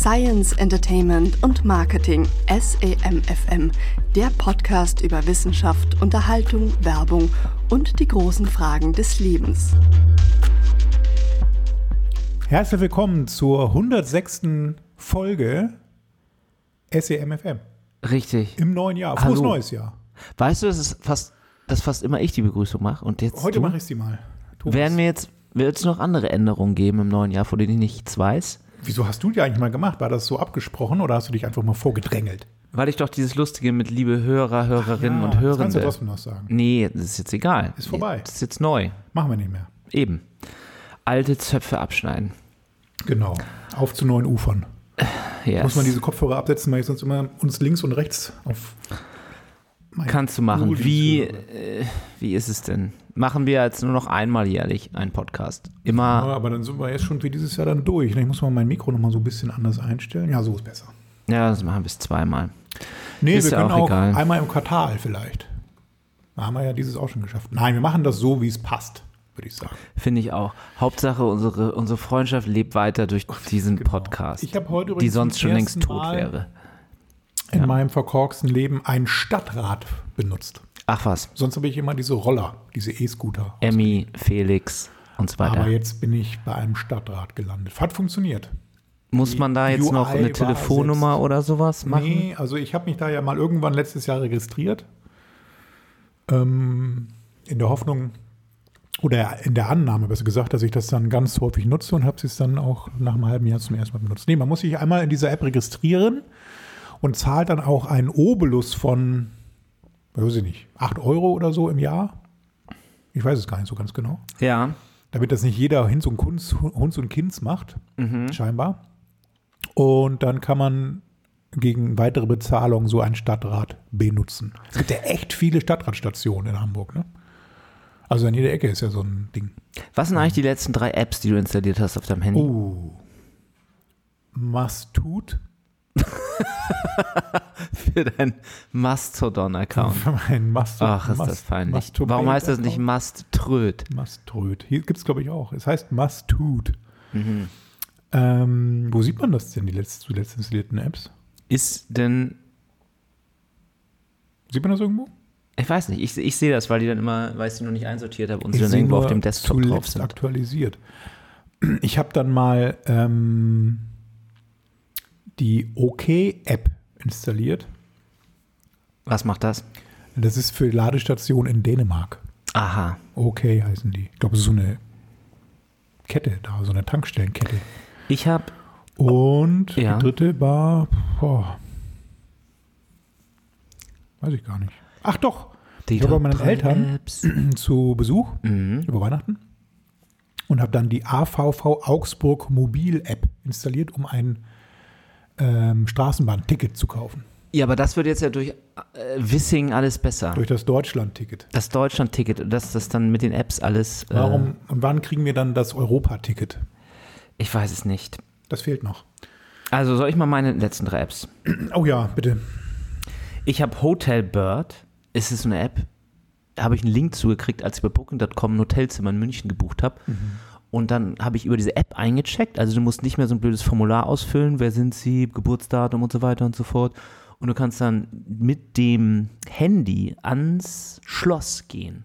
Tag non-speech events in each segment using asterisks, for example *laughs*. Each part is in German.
Science, Entertainment und Marketing SEMFM, der Podcast über Wissenschaft, Unterhaltung, Werbung und die großen Fragen des Lebens. Herzlich willkommen zur 106. Folge SEMFM Richtig. im neuen Jahr. Frohes Hallo. neues Jahr. Weißt du, dass es fast, dass fast immer ich die Begrüßung mache und jetzt Heute mache ich sie mal. Thomas. Werden mir jetzt wird es noch andere Änderungen geben im neuen Jahr, von denen ich nichts weiß? Wieso hast du die eigentlich mal gemacht? War das so abgesprochen oder hast du dich einfach mal vorgedrängelt? Weil ich doch dieses Lustige mit liebe Hörer, Hörerinnen Ja, und das kannst du trotzdem noch sagen. Nee, das ist jetzt egal. Ist vorbei. Das ist jetzt neu. Machen wir nicht mehr. Eben. Alte Zöpfe abschneiden. Genau. Auf zu neuen Ufern. Yes. Muss man diese Kopfhörer absetzen, weil ich sonst immer uns links und rechts auf. Kannst du machen. Wie, äh, wie ist es denn? Machen wir jetzt nur noch einmal jährlich einen Podcast? Ja, Immer. aber dann sind wir jetzt schon für dieses Jahr dann durch. Ich muss mal mein Mikro noch mal so ein bisschen anders einstellen. Ja, so ist besser. Ja, das machen wir bis zweimal. Nee, Ist wir ja können auch auch einmal im Quartal vielleicht. Da haben wir ja dieses auch schon geschafft. Nein, wir machen das so, wie es passt, würde ich sagen. Finde ich auch. Hauptsache, unsere, unsere Freundschaft lebt weiter durch diesen Podcast. Ich habe heute die übrigens sonst zum schon längst tot Mal wäre. in Ja. meinem verkorksten Leben ein Stadtrad benutzt. Ach was, Sonst habe ich immer diese Roller, diese E-Scooter. Emmy, Felix und so weiter. Aber jetzt bin ich bei einem Stadtrad gelandet. Hat funktioniert. Muss man da jetzt UI noch eine Telefonnummer oder sowas machen? Nee, also ich habe mich da ja mal irgendwann letztes Jahr registriert. Ähm, in der Hoffnung oder in der Annahme, besser gesagt, dass ich das dann ganz häufig nutze und habe es dann auch nach einem halben Jahr zum ersten Mal benutzt. Nee, man muss sich einmal in dieser App registrieren und zahlt dann auch einen Obolus von, weiß ich nicht, 8 Euro oder so im Jahr. Ich weiß es gar nicht so ganz genau. Ja. Damit das nicht jeder Hinz und Kunz, Hunz und Kinds macht, Mhm. scheinbar. Und dann kann man gegen weitere Bezahlung so ein Stadtrat benutzen. Es gibt ja echt viele Stadtradstationen in Hamburg, ne? Also an jeder Ecke ist ja so ein Ding. Was sind eigentlich die letzten drei Apps, die du installiert hast auf deinem Handy? Oh. Mastut. *laughs* Für deinen Mastodon-Account. Mein Mast Ach, ist das peinlich. Warum heißt das nicht Masttröd? Maströd. Hier gibt es, glaube ich, auch. Es heißt Mastut. Mhm. Ähm, wo sieht man das denn, die letzt, zuletzt installierten Apps? Ist denn, Sieht man das irgendwo? ich weiß nicht, ich, ich sehe das, weil die dann immer, weil ich sie noch nicht einsortiert habe und sie dann irgendwo auf dem Desktop drauf zuletzt sind. aktualisiert. Ich habe dann mal ähm, die OK-App installiert. Was macht das? Das ist für Ladestationen in Dänemark. Aha. OK heißen die. Ich glaube, es ist so eine Kette da, so eine Tankstellenkette. Ich habe Und Ja. die dritte war, boah, weiß ich gar nicht. Ach doch, die Ich war bei meinen Eltern. Apps. *clears throat* zu Besuch Mhm. über Weihnachten und habe dann die AVV Augsburg Mobil App installiert, um ein ähm, Straßenbahnticket zu kaufen. Ja, aber das wird jetzt ja durch äh, Wissing alles besser. Durch das Deutschland-Ticket. das Deutschland-Ticket, dass das dann mit den Apps alles. Äh, Warum und wann kriegen wir dann das Europa-Ticket? Ich weiß es nicht. Das fehlt noch. Also soll ich mal meine letzten drei Apps? Oh ja, bitte. Ich habe Hotel Bird. Es ist so eine App. Da habe ich einen Link zugekriegt, als ich bei Booking.com ein Hotelzimmer in München gebucht habe. Und dann habe ich über diese App eingecheckt. Also du musst nicht mehr so ein blödes Formular ausfüllen. Wer sind sie? Geburtsdatum und so weiter und so fort. Und du kannst dann mit dem Handy ans Schloss gehen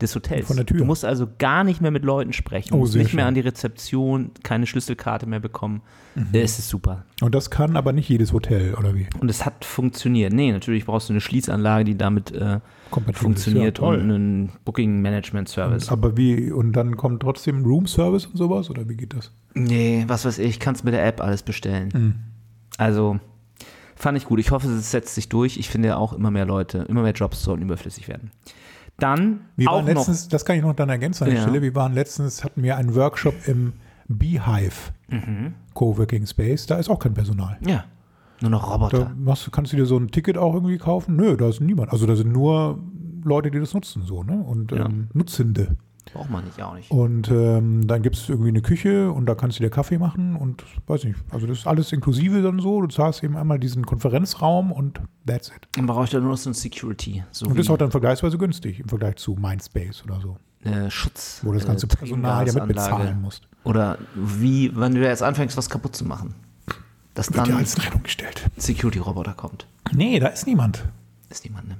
des Hotels. Von der Tür. Du musst also gar nicht mehr mit Leuten sprechen. Du Oh, musst nicht mehr an die Rezeption, keine Schlüsselkarte mehr bekommen. Es ist super. Und das kann aber nicht jedes Hotel, oder wie? Und es hat funktioniert. Nee, natürlich brauchst du eine Schließanlage, die damit äh. Funktioniert Ja, und einen Booking Management Service. Aber wie, und dann kommt trotzdem Room Service und sowas, oder wie geht das? Nee, was weiß ich, kannst mit der App alles bestellen. Mhm. Also fand ich gut. Ich hoffe, es setzt sich durch. Ich finde ja auch immer mehr Leute, immer mehr Jobs sollen überflüssig werden. Dann Wir auch waren noch. letztens, das kann ich noch dann ergänzen an der Ja. Stelle, wir waren letztens, hatten wir einen Workshop im Beehive Mhm. Coworking Space, da ist auch kein Personal. Ja, nur noch Da Roboter. machst, du- kannst du dir so ein Ticket auch irgendwie kaufen? Nö, da ist niemand. Also da sind nur Leute, die das nutzen, so, ne? Und Ja. ähm, Nutzende. Braucht man nicht, auch nicht. Und ähm, dann gibt es irgendwie eine Küche und da kannst du dir Kaffee machen und weiß nicht. Also das ist alles inklusive dann so. Du zahlst eben einmal diesen Konferenzraum und that's it. Dann brauche ich dann nur noch so ein Security. So Und das ist auch dann vergleichsweise günstig im Vergleich zu Mindspace oder so, äh, Schutz. wo du das ganze äh, Personal ja mit Triebgasanlage. bezahlen musst. Oder wie, wenn du jetzt anfängst, was kaputt zu machen. Dass Wird ja dann als Rechnung gestellt. Security-Roboter kommt. Nee, da ist niemand. Ist niemand, ne?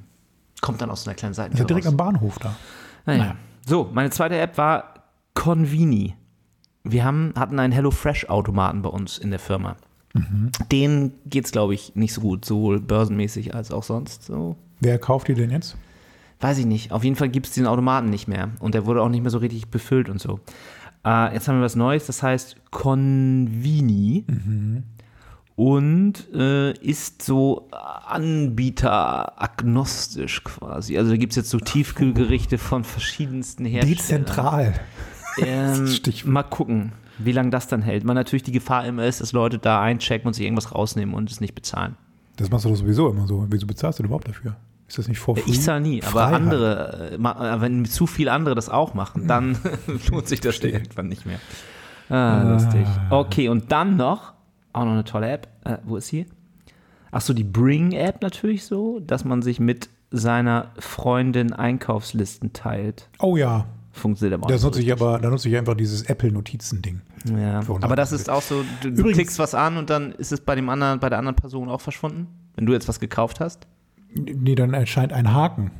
Kommt dann aus einer kleinen Seite. Ist ja direkt am Bahnhof da. Naja. Naja. So, meine zweite App war Convini. Wir haben, hatten einen HelloFresh-Automaten bei uns in der Firma. Mhm. Den geht's, glaube ich, nicht so gut, sowohl börsenmäßig als auch sonst. So, Wer kauft die denn jetzt? weiß ich nicht. Auf jeden Fall gibt es diesen Automaten nicht mehr. Und der wurde auch nicht mehr so richtig befüllt und so. Äh, jetzt haben wir was Neues, das heißt Convini. Und äh, ist so anbieteragnostisch quasi. Also da gibt es jetzt so Tiefkühlgerichte von verschiedensten Herstellern. *laughs* Dezentral. Ähm, mal gucken, wie lange das dann hält. Weil natürlich die Gefahr immer ist, dass Leute da einchecken und sich irgendwas rausnehmen und es nicht bezahlen. Das machst du doch sowieso immer so. Wieso bezahlst du denn überhaupt dafür? Ist das nicht vor Ich zahle nie, aber Freiheit. andere, äh, äh, wenn zu viele andere das auch machen, dann *laughs* *laughs* lohnt sich das irgendwann nicht mehr. Ah, lustig. Okay, und dann noch, auch noch eine tolle App. Äh, wo ist sie? Ach so, die Bring-App natürlich so, dass man sich mit seiner Freundin Einkaufslisten teilt. Oh ja, Funktioniert aber auch da nutze ich aber, da nutze ich einfach dieses Apple-Notizen-Ding. Ja, aber das ist auch so, du, du Übrigens- klickst was an und dann ist es bei dem anderen, bei der anderen Person auch verschwunden, wenn du jetzt was gekauft hast, Nee, dann erscheint ein Haken.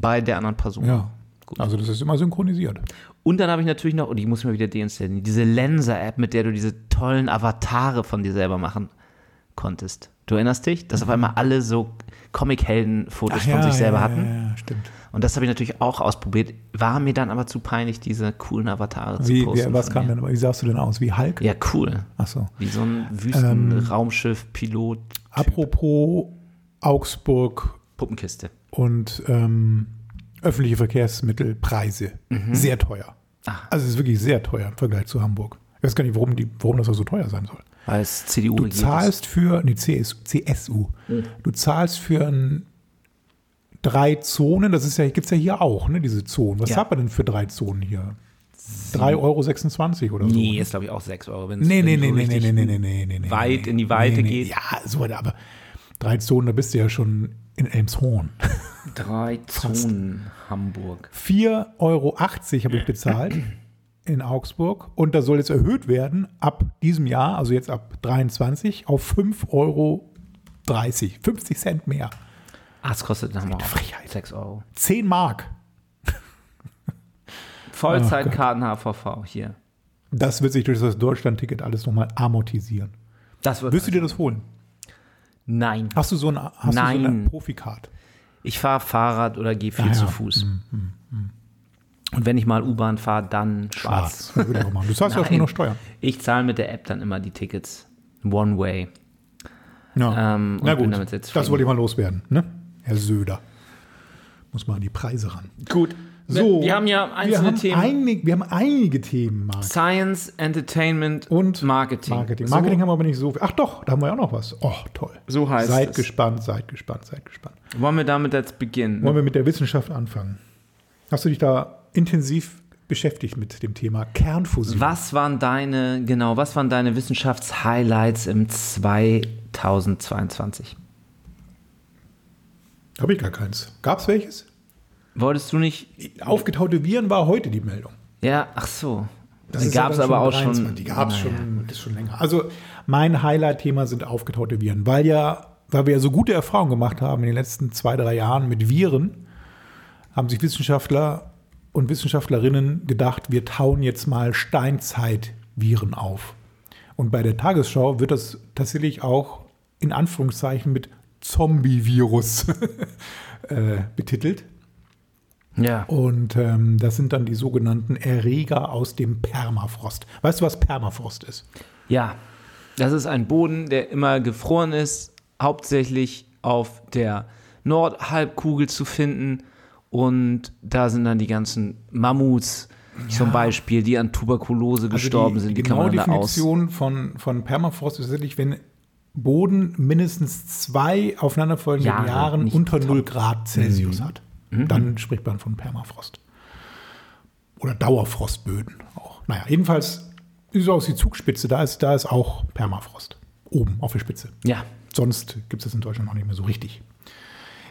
bei der anderen Person. Ja. Gut. Also das ist immer synchronisiert. Und dann habe ich natürlich noch, und die muss ich mal wieder deinstallieren, diese Lenser-App, mit der du diese tollen Avatare von dir selber machen konntest. Du erinnerst dich, dass auf einmal alle so Comic-Helden-Fotos von sich selber ja, hatten? Ja, ja, stimmt. Und das habe ich natürlich auch ausprobiert. War mir dann aber zu peinlich, diese coolen Avatare Wie, zu posten. wie, was kam mir. denn, wie sahst du denn aus? Wie Hulk? Ja, cool. Ach so. Wie so ein Ähm, Wüsten-Raumschiff-Pilot. Apropos Augsburg Puppenkiste. und ähm, öffentliche Verkehrsmittelpreise. Mhm. Sehr teuer. Ah. Also es ist wirklich sehr teuer im Vergleich zu Hamburg. Ich weiß gar nicht, warum, die, warum das so teuer sein soll. Es CDU Du regiert zahlst für, nee, CSU, CSU. Du zahlst für ein drei Zonen, das ist ja, gibt es ja hier auch, ne, diese Zonen. Was Ja. hat man denn für drei Zonen hier? 3,26 Euro oder so. Nee, ist glaube ich auch 6 Euro. wenn's- Nee, wenn nee, du nee, nee, nee, nee, nee, nee, nee, nee. weit nee, in die Weite nee, nee. geht. Ja, so, aber drei Zonen, da bist du ja schon in Elmshorn. Drei *laughs* Zonen Hamburg. 4,80 Euro habe ich bezahlt in Augsburg und das soll jetzt erhöht werden ab diesem Jahr, also jetzt ab 23, auf 5,30 Euro. 50 Cent mehr. Ah, es kostet dann auch Frechheit. 6 Euro. 10 Mark. *laughs* Vollzeitkarten HVV hier. Das wird sich durch das Deutschland-Ticket alles nochmal amortisieren. Das wird Wirst du dir das holen? Nein. Hast du so eine, hast Du so eine Nein. Profikart? Ich fahre Fahrrad oder gehe viel Ah, ja. zu Fuß. Und wenn ich mal U-Bahn fahre, dann schwarz. Schwarz. Das würde ich auch machen. Du zahlst ja auch nur Nein. noch Steuern. Ich zahle mit der App dann immer die Tickets. One way. Ja. Ähm, und Na bin gut, damit jetzt das wollte ich mal loswerden, ne? Herr Söder. Muss mal an die Preise ran. Gut. So, wir haben ja einzelne wir haben Themen. Einig, wir haben einige Themen, Marc. Science, Entertainment Und Marketing. Marketing. So- Marketing haben wir aber nicht so viel. Ach doch, da haben wir auch noch was. Oh, toll. So heißt seid es. gespannt, seid gespannt, seid gespannt. Wollen wir damit jetzt beginnen? Wollen wir mit der Wissenschaft anfangen? Hast du dich da intensiv beschäftigt mit dem Thema Kernfusion? Was waren deine, genau, was waren deine Wissenschaftshighlights im 2022? Habe ich gar keins. Gab es welches? Wolltest du nicht, Aufgetaute Viren war heute die Meldung. ja, ach so. Das Die ja gab es aber auch 23. schon. Die gab es naja. schon, das ist schon länger. Also mein Highlight-Thema sind aufgetaute Viren, weil ja, weil wir ja so gute Erfahrungen gemacht haben in den letzten zwei, drei Jahren mit Viren, haben sich Wissenschaftler und Wissenschaftlerinnen gedacht, wir tauen jetzt mal Steinzeit-Viren auf. Und bei der Tagesschau wird das tatsächlich auch in Anführungszeichen mit Zombie-Virus *laughs* äh, betitelt. Ja. Und ähm, das sind dann die sogenannten Erreger aus dem Permafrost. Weißt du, was Permafrost ist? Ja, das ist ein Boden, der immer gefroren ist, hauptsächlich auf der Nordhalbkugel zu finden. Und da sind dann die ganzen Mammuts zum Beispiel, die an Tuberkulose gestorben Also die, sind. Die genaue. Definition von, von Permafrost ist tatsächlich, wenn Boden mindestens zwei aufeinanderfolgende Jahre, Jahren unter top. 0 Grad Celsius hat. Mhm. Dann spricht man von Permafrost. Oder Dauerfrostböden auch. Naja, jedenfalls ist es aus die Zugspitze, da ist, da ist auch Permafrost. Oben auf der Spitze. Ja, Sonst gibt es das in Deutschland noch nicht mehr so richtig.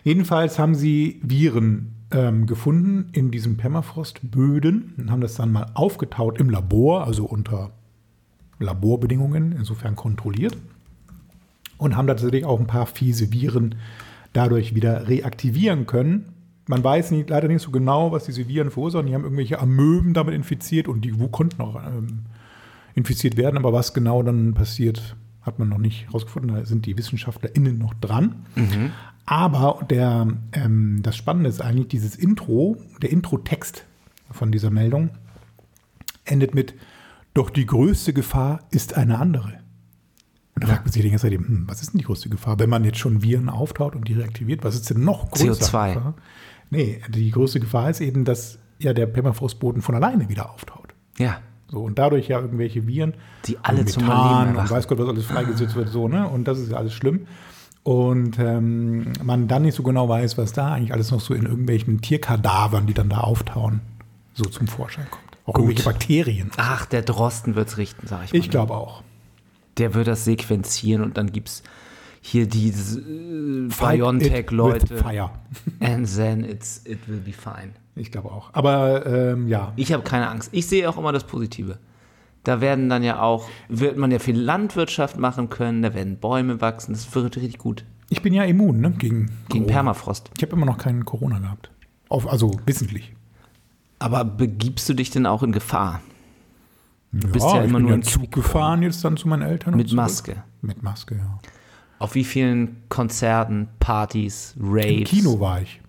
Jedenfalls haben sie Viren ähm, gefunden in diesen Permafrostböden und haben das dann mal aufgetaut im Labor, also unter Laborbedingungen, insofern kontrolliert. und haben tatsächlich auch ein paar fiese Viren dadurch wieder reaktivieren können. Man weiß nicht, leider nicht so genau, was diese Viren verursachen. Die haben irgendwelche Amöben damit infiziert und die konnten auch ähm, infiziert werden, aber was genau dann passiert, hat man noch nicht herausgefunden. Da sind die WissenschaftlerInnen noch dran. Aber der, ähm, das Spannende ist eigentlich dieses Intro, der Intro-Text von dieser Meldung endet mit Doch die größte Gefahr ist eine andere. Und da fragt man sich die ganze Zeit, hm, was ist denn die größte Gefahr? Wenn man jetzt schon Viren auftaut und die reaktiviert, was ist denn noch größer? CO2. Nee, die größte Gefahr ist eben, dass ja der Permafrostboden von alleine wieder auftaut. Ja. So, und dadurch ja irgendwelche Viren, Die alle und zum Methan Leben und erwachen. weiß Gott, was alles freigesetzt wird, so, ne? Und das ist ja alles schlimm. Und ähm, man dann nicht so genau weiß, was da eigentlich alles noch so in irgendwelchen Tierkadavern, die dann da auftauen, so zum Vorschein kommt. Auch Gut. irgendwelche Bakterien. Ach, der Drosten wird's richten, sag ich mal. Ich glaube auch. Der wird das sequenzieren und dann gibt's hier diese äh, BioNTech-Leute. Fire. *laughs* And then it's, it will be fine. Ich glaube auch. Aber ähm, ja, Ich habe keine Angst. Ich sehe auch immer das Positive. Da werden dann ja auch, wird man ja viel Landwirtschaft machen können, da werden Bäume wachsen, das wird richtig gut. ich bin ja immun ne, gegen, Gegen Corona. Permafrost. Ich habe immer noch keinen Corona gehabt. Auf, also wissentlich. Aber begibst du dich denn auch in Gefahr? Du bist ja ich immer bin nur ja in Zug gefahren jetzt dann zu meinen Eltern. Mit. Maske. Mit Maske, ja. Auf wie vielen Konzerten, Partys, Raves? Im Kino war ich.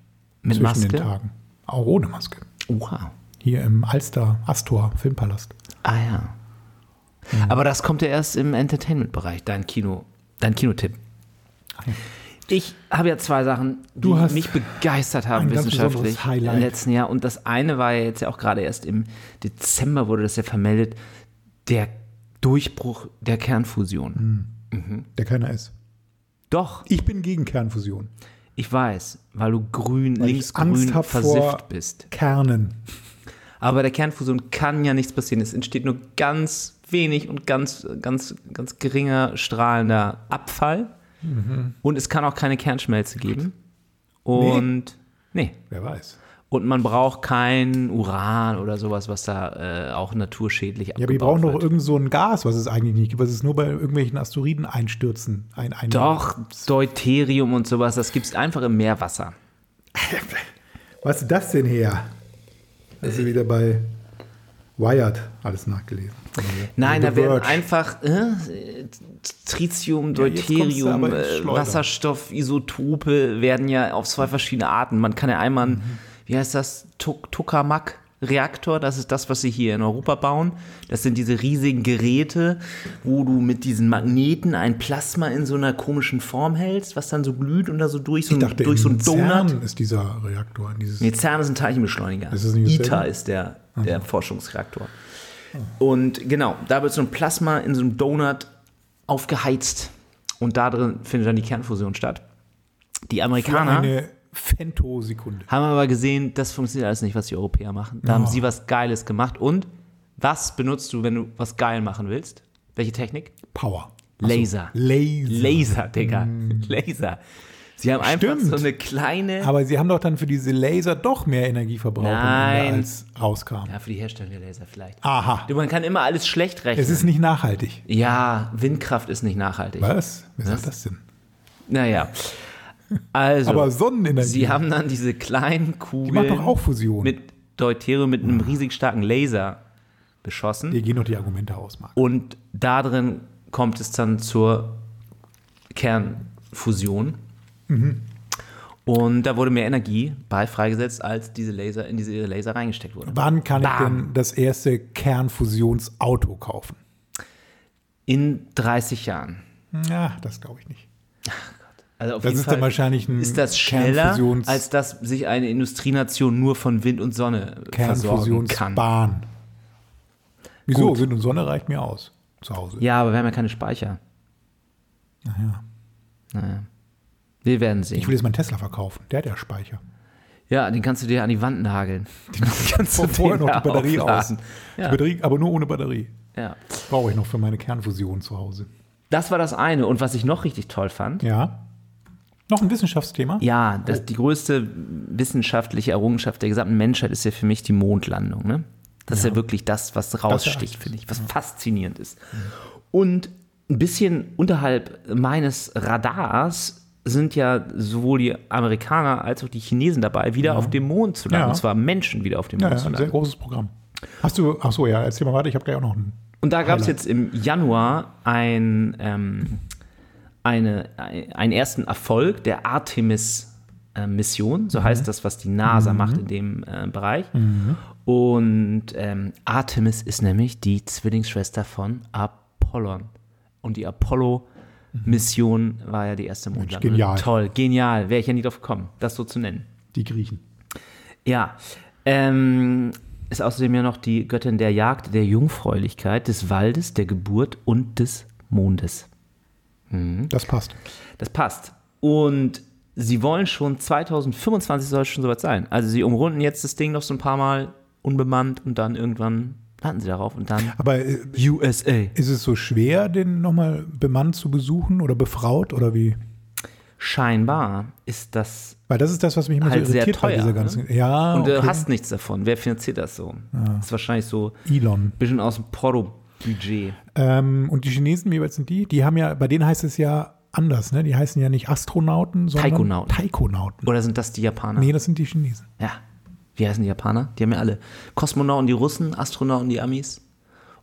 Mit zwischen Maske? den Tagen. Auch ohne Maske. Oha. Hier im Alster Astor Filmpalast. Ah ja. Mhm. Aber das kommt ja erst im Entertainment-Bereich, dein Kino, dein Kinotipp. Ich habe ja zwei Sachen, die mich begeistert haben wissenschaftlich im letzten Jahr. Und das eine war ja jetzt ja auch gerade erst im Dezember wurde das ja vermeldet, der Durchbruch der Kernfusion. Mhm. Der keiner ist. Doch, Ich bin gegen Kernfusion. ich weiß, weil du grün, Weil linksgrün versifft vor bist. Kernen. Aber bei der Kernfusion kann ja nichts passieren. Es entsteht nur ganz wenig und ganz, ganz, ganz geringer strahlender Abfall. Mhm. Und es kann auch keine Kernschmelze geben. Und nee. Wer weiß. Und man braucht kein Uran oder sowas, was da äh, auch naturschädlich Ja, aber die abgebaut brauchen doch wird. irgend so ein Gas, was es eigentlich nicht gibt, was es nur bei irgendwelchen Asteroiden einstürzen. Ein, ein Doch, Deuterium und sowas, das gibt es einfach im Meerwasser. *laughs* Was ist das denn her? Das ist wieder bei Wired alles nachgelesen. Nein, da werden einfach äh, Tritium, Ja, Deuterium, ins äh. Wasserstoff, Isotope werden ja auf zwei verschiedene Arten. Man kann ja einmal, einen, wie heißt das, Tok- Tokamak-Reaktor, das ist das, was sie hier in Europa bauen. Das sind diese riesigen Geräte, wo du mit diesen Magneten ein Plasma in so einer komischen Form hältst, was dann so glüht und da so durch so, Ich dachte, durch so im ein Donut. CERN ist dieser Reaktor. Dieses Nee, CERN ist ein Teilchenbeschleuniger. Ist? ITER ist der, der Forschungsreaktor. Und genau, da wird so ein Plasma in so einem Donut aufgeheizt. Und da drin findet dann die Kernfusion statt. Die für Amerikaner eine Femtosekunde. haben aber gesehen, das funktioniert alles nicht, was die Europäer machen. Da haben sie was Geiles gemacht. Und was benutzt du, wenn du was geil machen willst? Welche Technik? Power. Ach so, Laser. Laser. Laser, Digga. Laser. Sie haben einfach Stimmt. so eine kleine. Aber sie haben doch dann für diese Laser doch mehr Energie verbraucht, als rauskam. ja, für die Herstellung der Laser vielleicht. Aha. Du, Man kann immer alles schlecht rechnen. Es ist nicht nachhaltig. Ja, Windkraft ist nicht nachhaltig. Was? Wer Was? sagt das denn? Naja. Also, Aber Sonnenenergie. sie haben dann diese kleinen Kugeln die macht doch auch Fusion. mit Deuterium mit einem riesig starken Laser beschossen. Dir gehen doch die Argumente aus, Marc. Und da drin kommt es dann zur Kernfusion. Mhm. Und da wurde mehr Energie bei freigesetzt, als diese Laser in diese Laser reingesteckt wurde. Wann kann ich Bam. denn das erste Kernfusionsauto kaufen? In 30 Jahren. Ja, das glaube ich nicht. *laughs* Also auf Das jeden ist Fall dann wahrscheinlich ein ist das schneller, als dass sich eine Industrienation nur von Wind und Sonne versorgen kann. Kernfusionsbahn. Wieso? Gut. Wind und Sonne reicht mir aus. Zu Hause. Ja, aber wir haben ja keine Speicher. Naja. Naja. Wir werden sehen. Ich will jetzt meinen Tesla verkaufen. Der hat ja Speicher. ja, den kannst du dir an die Wand nageln. *laughs* Den kannst Vor- *laughs* vorher noch die Batterie aus. aufladen. Die Ja. Batterie, aber nur ohne Batterie. ja. Brauche ich noch für meine Kernfusion zu Hause. Das war das eine. Und was ich noch richtig toll fand, Ja. Noch ein Wissenschaftsthema? ja, das, die größte wissenschaftliche Errungenschaft der gesamten Menschheit ist ja für mich die Mondlandung. Ne? Das ist ja wirklich das, was raussticht, finde ich, was faszinierend ist. Und ein bisschen unterhalb meines Radars sind ja sowohl die Amerikaner als auch die Chinesen dabei, wieder auf dem Mond zu landen. Ja. Und zwar Menschen wieder auf dem Ja, Mond ja, zu ein sehr landen. großes Programm. Hast du, ach so, ja, erzähl mal weiter, ich habe gleich auch noch einen. Und da gab es jetzt im Januar ein, ähm, eine, ein, einen ersten Erfolg der Artemis-Mission, Mhm. so heißt das, was die NASA macht in dem äh, Bereich. Und ähm, Artemis ist nämlich die Zwillingsschwester von Apollon. Und die Apollo-Mission war ja die erste Mondlandung. genial. Toll, genial. Wäre ich ja nie drauf gekommen, das so zu nennen. Die Griechen. Ja, ähm, ist außerdem ja noch die Göttin der Jagd, der Jungfräulichkeit, des Waldes, der Geburt und des Mondes. Das passt. Das passt. Und sie wollen schon 2025 soll es schon soweit sein. Also sie umrunden jetzt das Ding noch so ein paar Mal unbemannt und dann irgendwann landen sie darauf und dann Aber äh, USA. ist es so schwer, den nochmal bemannt zu besuchen oder befraut oder wie? Scheinbar ist das Weil das ist das, was mich immer Halt so sehr irritiert bei teuer, dieser ne? ganzen. Ja, und du okay. hast nichts davon. Wer finanziert das so? Das ist wahrscheinlich so ein Elon. bisschen aus dem Porto-Budget. Ähm, und die Chinesen, wie weit sind die? Die haben ja, bei denen heißt es ja anders, ne? Die heißen ja nicht Astronauten, sondern Taikonauten. Taikonauten. Oder sind das die Japaner? Nee, das sind die Chinesen. Ja. Wie heißen die Japaner? Die haben ja alle. Kosmonauten die Russen, Astronauten die Amis,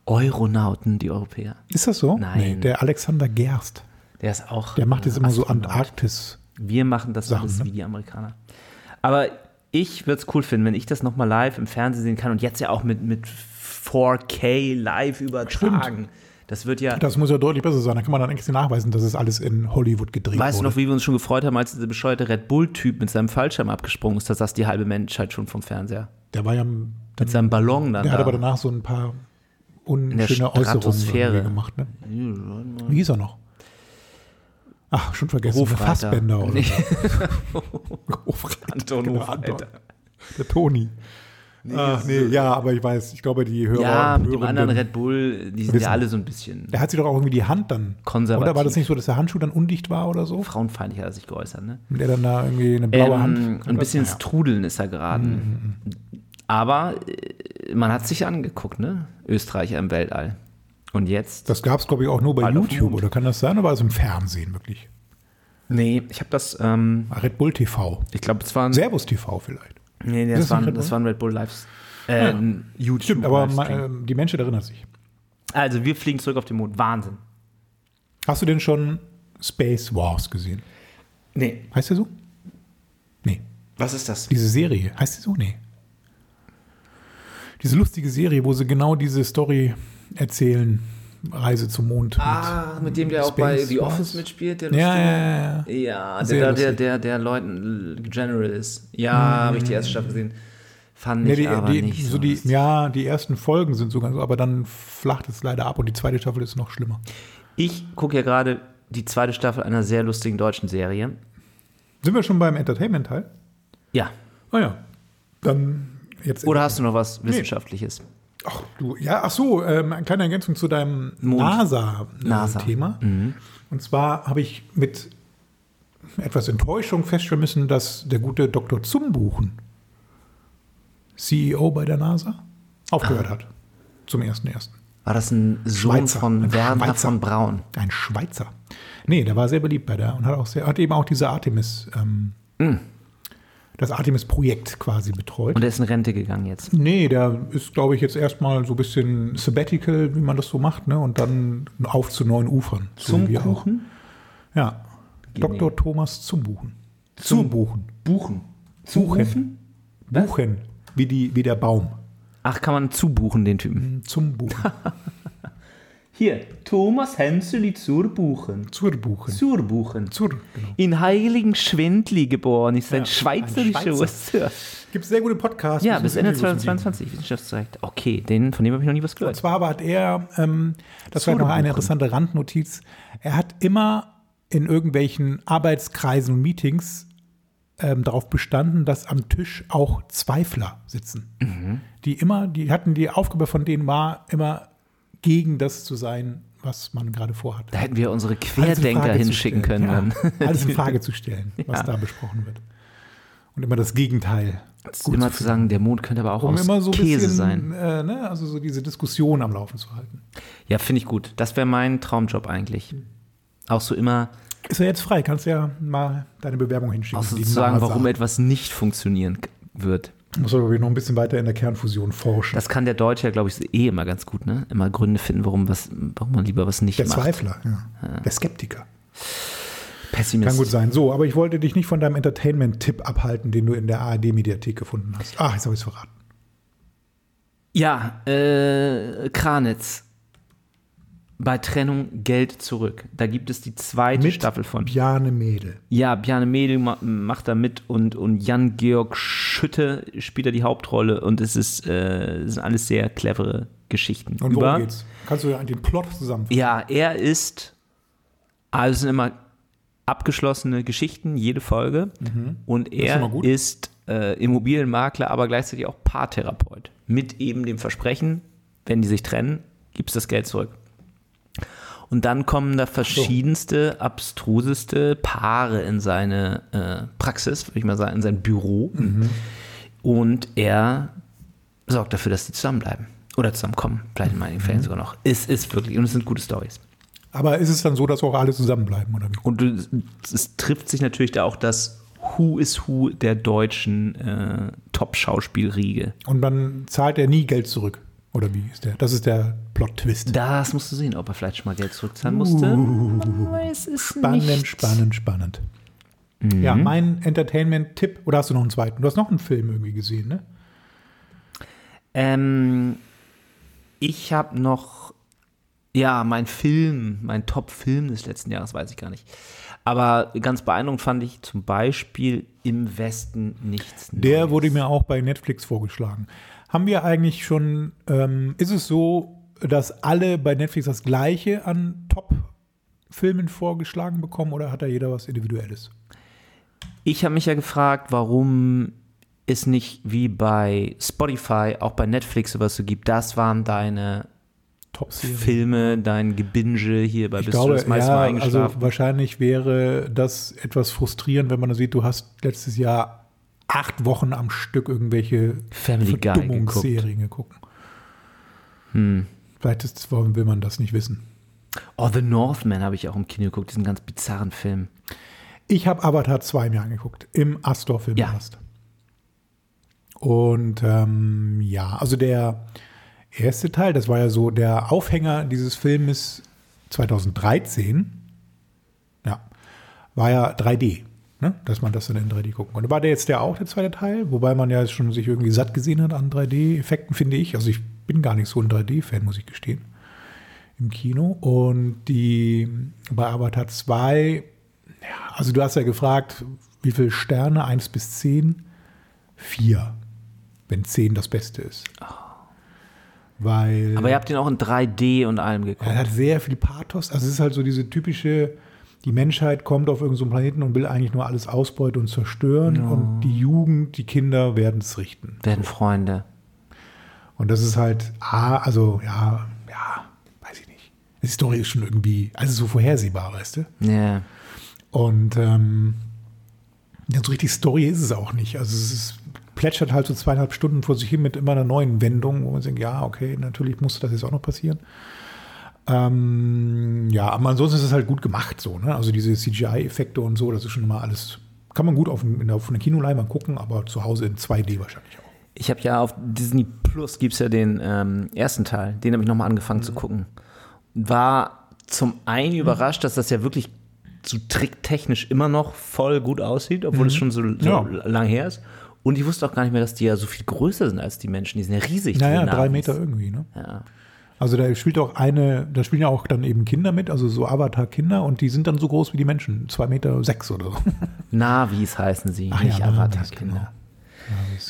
Euronauten die Europäer. Ist das so? Nein. Nee, der Alexander Gerst. Der ist auch. Der macht jetzt immer so. Antarktis. Wir machen das Sachen, alles ne? wie die Amerikaner. Aber ich würde es cool finden, wenn ich das nochmal live im Fernsehen sehen kann und jetzt ja auch mit, mit 4K live übertragen. Das wird ja. Das muss ja deutlich besser sein. Da kann man dann eigentlich nachweisen, dass es alles in Hollywood gedreht Weißt du noch, wie wir uns schon gefreut haben, als dieser bescheuerte Red Bull-Typ mit seinem Fallschirm abgesprungen ist? Da saß die halbe Menschheit schon vom Fernseher. der war ja, Mit dann, seinem Ballon dann. der hat da. aber danach so ein paar unschöne Äußerungen gemacht. Ne? Wie hieß er noch? Ach, schon vergessen. Hofreiter. Fassbender oder Nee. Hofreiter. *laughs* Anton genau. Anton. Der Toni. Ach, nee, ja, aber ich weiß, ich glaube, die Hörer. Ja, mit dem anderen Red Bull, die sind wissen. ja alle so ein bisschen Der hat sich doch auch irgendwie die Hand dann. konservativ. Oder war das nicht so, dass der Handschuh dann undicht war oder so? Frauenfeindlich hat er sich geäußert, ne? Und der dann da irgendwie eine blaue Ähm, Hand. ein bisschen ins Trudeln ist er geraten. Aber äh, man hat sich angeguckt, ne? Österreicher im Weltall. Und jetzt? Das gab es, glaube ich, auch nur bei YouTube, oder kann das sein? Oder war es im Fernsehen wirklich? nee, ich habe das, ähm, Ah, Red Bull TV. ich glaube, es war ein, Servus TV vielleicht. Nee, das, das war, ein, Red das Bull? war ein Red Bull Live, äh, ein YouTube. Stimmt, aber Livestream. ma- ähm, die Menschheit erinnert sich. also wir fliegen zurück auf den Mond. Wahnsinn. Hast du denn schon Space Wars gesehen? Nee. Heißt der so? Nee. Was ist das? Diese Serie, heißt die so? Nee. Diese lustige Serie, wo sie genau diese Story erzählen, Reise zum Mond. Ah, mit dem der auch bei Space The? Office mitspielt, der ja, ja, ja, ja. Der, der, der, der Leuten General ist. Ja, habe ich die erste Staffel gesehen. Fand Ja, ich die, aber nicht so die, ja, die ersten Folgen sind sogar so, aber dann flacht es leider ab und die zweite Staffel ist noch schlimmer. Ich gucke ja gerade die zweite Staffel einer sehr lustigen deutschen Serie. Sind wir schon beim Entertainment-Teil? Ja. Ah ja. Dann jetzt. Oder hast du noch was Wissenschaftliches? Ach, du, ja, ach so, ähm, eine kleine Ergänzung zu deinem. NASA-Thema. NASA. Mhm. Und zwar habe ich mit etwas Enttäuschung feststellen müssen, dass der gute Dr. Zumbuchen, CEO bei der NASA, aufgehört hat. Zum 1.1. War das ein Sohn Schweizer. von Werner Schweizer. von Braun? Ein Schweizer. Nee, der war sehr beliebt bei der und hat auch sehr, hat eben auch diese Artemis, ähm, das Artemis-Projekt quasi betreut. Und er ist in Rente gegangen jetzt. Nee, der ist, glaube ich, jetzt erstmal so ein bisschen sabbatical, wie man das so macht, ne? Und dann auf zu neuen Ufern. So wie auch. Ja. Dr. Thomas Zumbuchen. Zumbuchen. Buchen. Buchen. Buchen. Wie, die, wie der Baum. Ach, kann man zubuchen, den Typen. Zumbuchen. *laughs* Hier, Thomas Henseli zur Buchen. Zurbuchen. Zur Buchen. Zur, genau. In Heiligen Schwendli geboren, ist ein Ja, schweizerischer ein Schweizer. Gibt sehr gute Podcasts. Ja, bis Ende Interviews mit ihm. 2022, Wissenschaftsrecht. Okay, den, von dem habe ich noch nie was Und gehört. zwar aber hat er, ähm, das war noch eine interessante Randnotiz, er hat immer in irgendwelchen Arbeitskreisen und Meetings ähm, darauf bestanden, dass am Tisch auch Zweifler sitzen. Mhm. Die immer, die hatten die Aufgabe von denen war, immer gegen das zu sein, was man gerade vorhat. Da hätten wir unsere Querdenker zu hinschicken können. Ja, alles in Frage zu stellen, *laughs* was Ja. da besprochen wird. Und immer das Gegenteil. immer zu, zu sagen, der Mond könnte aber auch um aus so Käse bisschen, sein. Äh, ne? Also so diese Diskussion am Laufen zu halten. Ja, finde ich gut. Das wäre mein Traumjob eigentlich. Auch so immer. Ist er jetzt frei? Kannst ja mal deine Bewerbung hinschicken. Auch sozusagen, warum etwas nicht funktionieren wird. Muss aber noch ein bisschen weiter in der Kernfusion forschen. Das kann der Deutsche ja, glaube ich, eh immer ganz gut, ne? Immer Gründe finden, warum, was, warum man lieber was nicht der macht. Der Zweifler, ja. ja. Der Skeptiker. Pessimist. Kann gut sein. So, aber ich wollte dich nicht von deinem Entertainment-Tipp abhalten, den du in der ARD-Mediathek gefunden hast. Ach, jetzt habe ich es verraten. Ja, äh, Kranitz. Bei Trennung Geld zurück. Da gibt es die zweite Mit Staffel von. Bjarne Mädel. Ja, Bjarne Mädel ma macht da mit und, und Jan-Georg Schütte spielt da die Hauptrolle und es ist, äh, es sind alles sehr clevere Geschichten. Und worum geht's? Kannst du ja den Plot zusammenfassen? Ja, er ist, also es sind immer abgeschlossene Geschichten, jede Folge. Mhm. Und er ist, ist äh, Immobilienmakler, aber gleichzeitig auch Paartherapeut. Mit eben dem Versprechen, wenn die sich trennen, gibt es das Geld zurück. Und dann kommen da verschiedenste, abstruseste Paare in seine äh, Praxis, würde ich mal sagen, in sein Büro. Mhm. Und er sorgt dafür, dass die zusammenbleiben. Oder zusammenkommen, vielleicht in einigen Fällen sogar noch. Es ist wirklich, und es sind gute Stories. Aber ist es dann so, dass auch alle zusammenbleiben, oder wie? Und du, es trifft sich natürlich da auch das Who is Who der deutschen äh, Top-Schauspielriege. Und dann zahlt er nie Geld zurück. Oder wie ist der? Das ist der Plot-Twist. Das musst du sehen, ob er vielleicht schon mal Geld zurückzahlen musste. Uh, Man weiß es spannend, nicht. spannend, spannend. Mhm. Ja, mein Entertainment-Tipp. Oder hast du noch einen zweiten? Du hast noch einen Film irgendwie gesehen, ne? Ähm, ich habe noch, ja, mein Film, mein Top-Film des letzten Jahres, weiß ich gar nicht. Aber ganz beeindruckend fand ich zum Beispiel Im Westen nichts Neues. Der wurde mir auch bei Netflix vorgeschlagen. Haben wir eigentlich schon, ähm, ist es so, dass alle bei Netflix das gleiche an Top-Filmen vorgeschlagen bekommen oder hat da jeder was Individuelles? Ich habe mich ja gefragt, warum es nicht wie bei Spotify, auch bei Netflix sowas so gibt. Das waren deine Top-Serien. Filme, dein Gebinge hier bei Ich Bist glaube, du das meiste ja, Mal also eingeschlafen? wahrscheinlich wäre das etwas frustrierend, wenn man sieht, du hast letztes Jahr acht Wochen am Stück irgendwelche Family Verdummungsserien geguckt. Hm. Vielleicht ist, warum will man das nicht wissen. Oh, The Northman habe ich auch im Kino geguckt, diesen ganz bizarren Film. Ich habe Avatar 2 mir angeguckt, im Astor-Filmpalast. Ja. Und ähm, ja, also der erste Teil, das war ja so der Aufhänger dieses Filmes 2013, ja, war ja 3D, ne? dass man das dann in 3D gucken konnte. War der jetzt der auch, der zweite Teil? Wobei man ja schon sich irgendwie satt gesehen hat an 3D-Effekten, finde ich. Also ich bin gar nicht so ein 3D-Fan, muss ich gestehen, im Kino. Und die bei Avatar 2, ja, also du hast ja gefragt, wie viele Sterne, 1 bis 10? Vier, wenn 10 das Beste ist. Weil Aber ihr habt ihn auch in 3D und allem geguckt. er hat sehr viel Pathos. Also es ist halt so diese typische, die Menschheit kommt auf irgendeinen so Planeten und will eigentlich nur alles ausbeuten und zerstören. Und die Jugend, die Kinder werden es richten. Werden Freunde. Und das ist halt, ah, also ja, ja, weiß ich nicht. Die Story ist schon irgendwie, also so vorhersehbar, weißt du? Ja. Und ähm, ja, so richtig Story ist es auch nicht. Also es ist, plätschert halt so zweieinhalb Stunden vor sich hin mit immer einer neuen Wendung, wo man denkt, ja, okay, natürlich musste das jetzt auch noch passieren. Ähm, ja, aber ansonsten ist es halt gut gemacht so, ne? Also diese CGI-Effekte und so, das ist schon mal alles, kann man gut auf, in der, auf einer Kinoleinwand gucken, aber zu Hause in 2D wahrscheinlich auch. Ich habe ja auf Disney Plus gibt es ja den ähm, ersten Teil, den habe ich nochmal angefangen zu gucken. War zum einen überrascht, dass das ja wirklich so tricktechnisch immer noch voll gut aussieht, obwohl es schon so, so Ja. lang her ist. Und ich wusste auch gar nicht mehr, dass die ja so viel größer sind als die Menschen. Die sind ja riesig. Naja, drei. Meter irgendwie, ne? Ja. Also da spielt auch eine, da spielen ja auch dann eben Kinder mit, also so Avatar-Kinder und die sind dann so groß wie die Menschen, zwei Meter sechs oder so. *laughs* Navis heißen sie, Ach ja, nicht Navis, Avatar-Kinder. genau.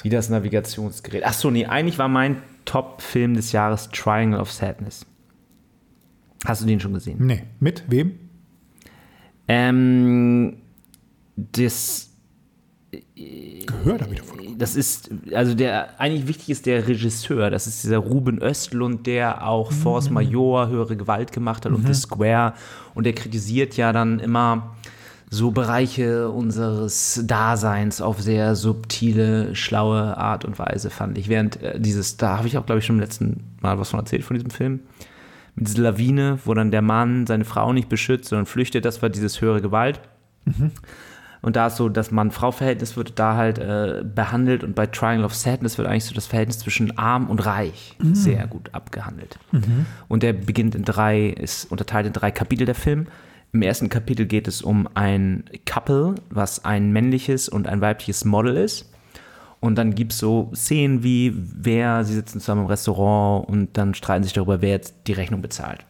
Wie das Navigationsgerät. Ach so, nee, eigentlich war mein Top-Film des Jahres Triangle of Sadness. Hast du den schon gesehen? Nee, mit wem? Ähm, das, Gehört habe ich davon. das ist, also der, eigentlich wichtig ist der Regisseur. Das ist dieser Ruben Östlund, der auch Force Major, höhere Gewalt gemacht hat und The Square. Und der kritisiert ja dann immer so Bereiche unseres Daseins auf sehr subtile, schlaue Art und Weise, fand ich. Während äh, dieses, da habe ich auch, glaube ich, schon im letzten Mal was von erzählt von diesem Film. Mit dieser Lawine, wo dann der Mann seine Frau nicht beschützt, sondern flüchtet, das war dieses höhere Gewalt. Und da ist so das Mann-Frau-Verhältnis wird da halt äh, behandelt und bei Triangle of Sadness wird eigentlich so das Verhältnis zwischen arm und reich sehr gut abgehandelt. Und der beginnt in drei, ist unterteilt in drei Kapitel der Film. Im ersten Kapitel geht es um ein Couple, was ein männliches und ein weibliches Model ist. Und dann gibt es so Szenen wie, wer, sie sitzen zusammen im Restaurant und dann streiten sich darüber, wer jetzt die Rechnung bezahlt.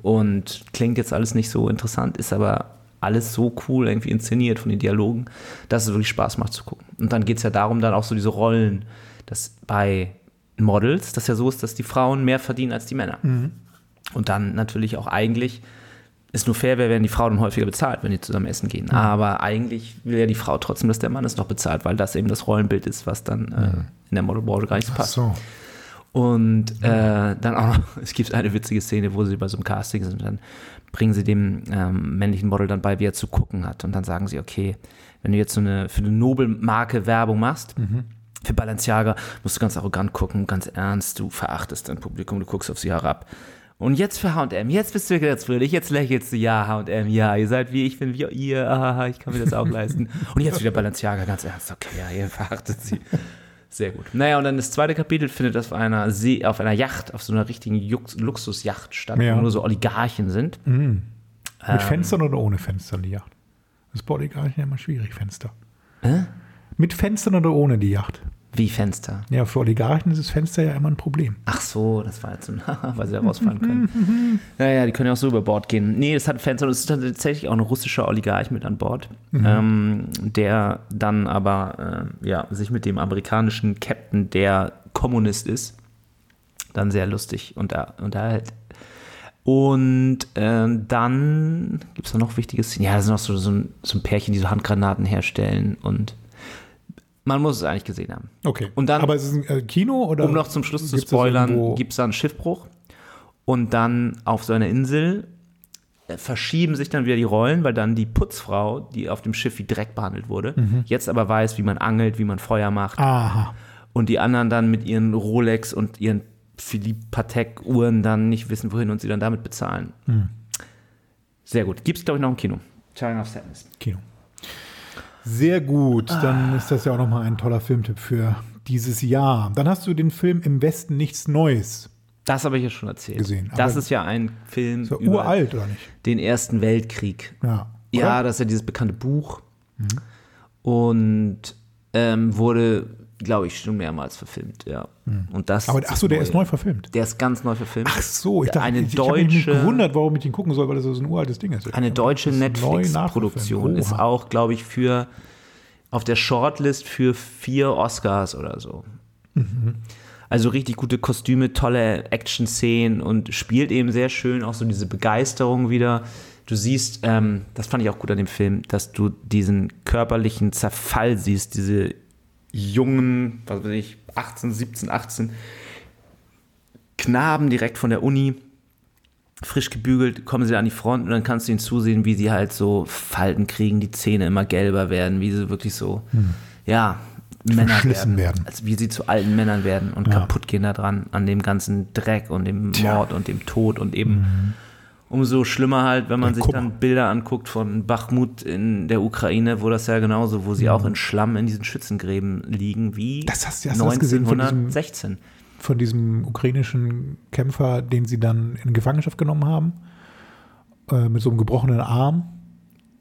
Und klingt jetzt alles nicht so interessant, ist aber alles so cool irgendwie inszeniert von den Dialogen, dass es wirklich Spaß macht zu gucken. Und dann geht es ja darum, dann auch so diese Rollen, dass bei Models das ja so ist, dass die Frauen mehr verdienen als die Männer. Und dann natürlich auch eigentlich ist nur fair, wäre, wenn die Frau dann häufiger bezahlt, wenn die zusammen essen gehen. Aber eigentlich will ja die Frau trotzdem, dass der Mann es noch bezahlt, weil das eben das Rollenbild ist, was dann äh, in der Modelbranche gar nicht so Ach passt. so. Und äh, dann auch noch, *laughs* es gibt eine witzige Szene, wo sie bei so einem Casting sind. Dann bringen sie dem ähm, männlichen Model dann bei, wie er zu gucken hat. Und dann sagen sie, okay, wenn du jetzt so eine für eine Nobelmarke Werbung machst, für Balenciaga, musst du ganz arrogant gucken, ganz ernst, du verachtest dein Publikum, du guckst auf sie herab. Und jetzt für H&M, jetzt bist du jetzt fröhlich, jetzt lächelst du, ja, H&M, ja, ihr seid wie ich bin, wie ihr, aha, *laughs* ich kann mir das auch leisten. Und jetzt wieder Balenciaga, ganz ernst, okay, ja, ihr verachtet sie. Sehr gut. Naja, und dann das zweite Kapitel findet auf einer See, auf einer Yacht, auf so einer richtigen Jux Luxusjacht statt, Ja. wo nur so Oligarchen sind. Mit Ähm. Fenstern oder ohne Fenstern die Yacht? Das ist bei Oligarchen ja immer schwierig, Fenster. Hä? Mit Fenstern oder ohne die Yacht? Wie Fenster. Ja, für Oligarchen ist das Fenster ja immer ein Problem. Ach so, das war jetzt so ein, weil sie da rausfallen können. *laughs* Naja, die können ja auch so über Bord gehen. Nee, es hat Fenster und es ist tatsächlich auch ein russischer Oligarch mit an Bord, ähm, der dann aber äh, ja, sich mit dem amerikanischen Captain, der Kommunist ist, dann sehr lustig unter, unterhält. Und ähm, dann gibt es noch wichtige Szenen. Ja, da sind noch so, so, ein, so ein Pärchen, die so Handgranaten herstellen und man muss es eigentlich gesehen haben. Okay. Und dann- Aber ist es ein äh, Kino oder? Um noch zum Schluss zu spoilern, gibt es da einen Schiffbruch und dann auf so einer Insel äh, verschieben sich dann wieder die Rollen, weil dann die Putzfrau, die auf dem Schiff wie Dreck behandelt wurde, Mhm. jetzt aber weiß, wie man angelt, wie man Feuer macht Aha. und die anderen dann mit ihren Rolex und ihren Philippe Patek Uhren dann nicht wissen, wohin und sie dann damit bezahlen. Hm. Sehr gut. Gibt es, glaube ich, noch im Kino. China of Sadness. Kino. Sehr gut. Dann ist das ja auch nochmal ein toller Filmtipp für dieses Jahr. Dann hast du den Film Im Westen nichts Neues. Das habe ich ja schon erzählt. Gesehen, Das ist ja ein Film Ist ja über uralt, oder nicht? den Ersten Weltkrieg. Ja. Ja, das ist ja dieses bekannte Buch. Und ähm, wurde, glaube ich, schon mehrmals verfilmt, ja. Und das Aber achso, der neu. ist neu verfilmt. Der ist ganz neu verfilmt. Ach so, ich dachte, eine ich, ich habe mich deutsche, gewundert, warum ich den gucken soll, weil das so ein uraltes Ding ist. eine deutsche Netflix-Produktion ist auch, glaube ich, für auf der Shortlist für vier Oscars oder so. Mhm. Also richtig gute Kostüme, tolle Action-Szenen und spielt eben sehr schön auch so diese Begeisterung wieder. Du siehst, ähm, das fand ich auch gut an dem Film, dass du diesen körperlichen Zerfall siehst, diese jungen, was weiß ich, 18, 17, 18 Knaben direkt von der Uni, frisch gebügelt, kommen sie an die Front und dann kannst du ihnen zusehen, wie sie halt so Falten kriegen, die Zähne immer gelber werden, wie sie wirklich so, ja, Männer werden. werden. Also wie sie zu alten Männern werden und Ja. kaputt gehen da dran, an dem ganzen Dreck und dem Tja. Mord und dem Tod und eben umso schlimmer halt, wenn man Der sich dann Bilder anguckt von Bachmut in der Ukraine, wo das ja genauso, wo sie auch in Schlamm in diesen Schützengräben liegen, wie Das hast hast du das gesehen von diesem- 1916. Von diesem ukrainischen Kämpfer, den sie dann in Gefangenschaft genommen haben, äh, mit so einem gebrochenen Arm,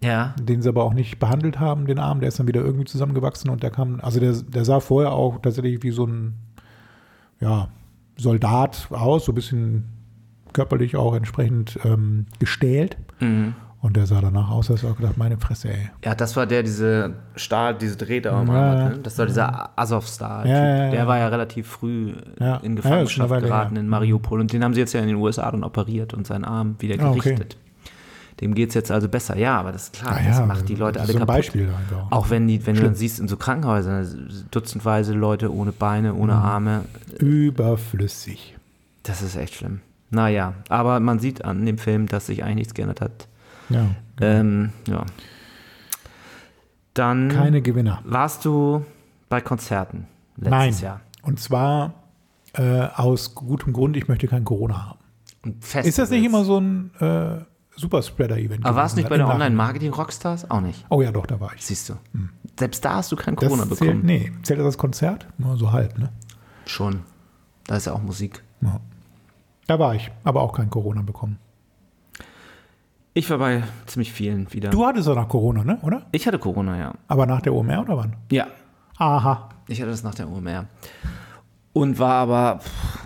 Ja, den sie aber auch nicht behandelt haben, den Arm, der ist dann wieder irgendwie zusammengewachsen und der kam, also der, der sah vorher auch tatsächlich wie so ein ja, Soldat aus, so ein bisschen körperlich auch entsprechend ähm, gestählt. Mhm. Und der sah danach aus, als auch gedacht, meine Fresse, ey. Ja, das war der, diese Stahl, diese Drähte am Ja, ne? Das war dieser Azov-Star. Ja, ja. Der war ja relativ früh in Gefangenschaft geraten in Mariupol. Und den haben sie jetzt ja in den USA dann operiert und seinen Arm wieder Ah, okay. gerichtet. Dem geht es jetzt also besser. Ja, aber das ist klar, Ah, das macht die Leute alle so ein kaputt. Beispiel einfach. Auch wenn, die, wenn du dann siehst in so Krankenhäusern, dutzendweise Leute ohne Beine, ohne Mhm. Arme, Überflüssig. das ist echt schlimm. Naja, aber man sieht an dem Film, dass sich eigentlich nichts geändert hat. Ja. Ähm, ja. Dann Keine Gewinner. warst du bei Konzerten letztes Nein. Jahr. Und zwar äh, aus gutem Grund, ich möchte kein Corona haben. Und Ist das nicht Festivals. immer so ein äh, Superspreader-Event? Aber warst du nicht bei der. Online-Marketing-Rockstars? Auch nicht. Oh ja, doch, da war ich. Siehst du. Selbst da hast du kein Das Corona zählt, bekommen. nee, zählt das als Konzert? Nur so halb, ne? Schon. Da ist ja auch Musik. Ja. Da war ich, aber auch kein Corona bekommen. Ich war bei ziemlich vielen wieder. Du hattest doch nach Corona, ne? Oder? Ich hatte Corona, ja. Aber nach der OMR oder wann? Ja. Aha. Ich hatte das nach der OMR. Und war aber pff,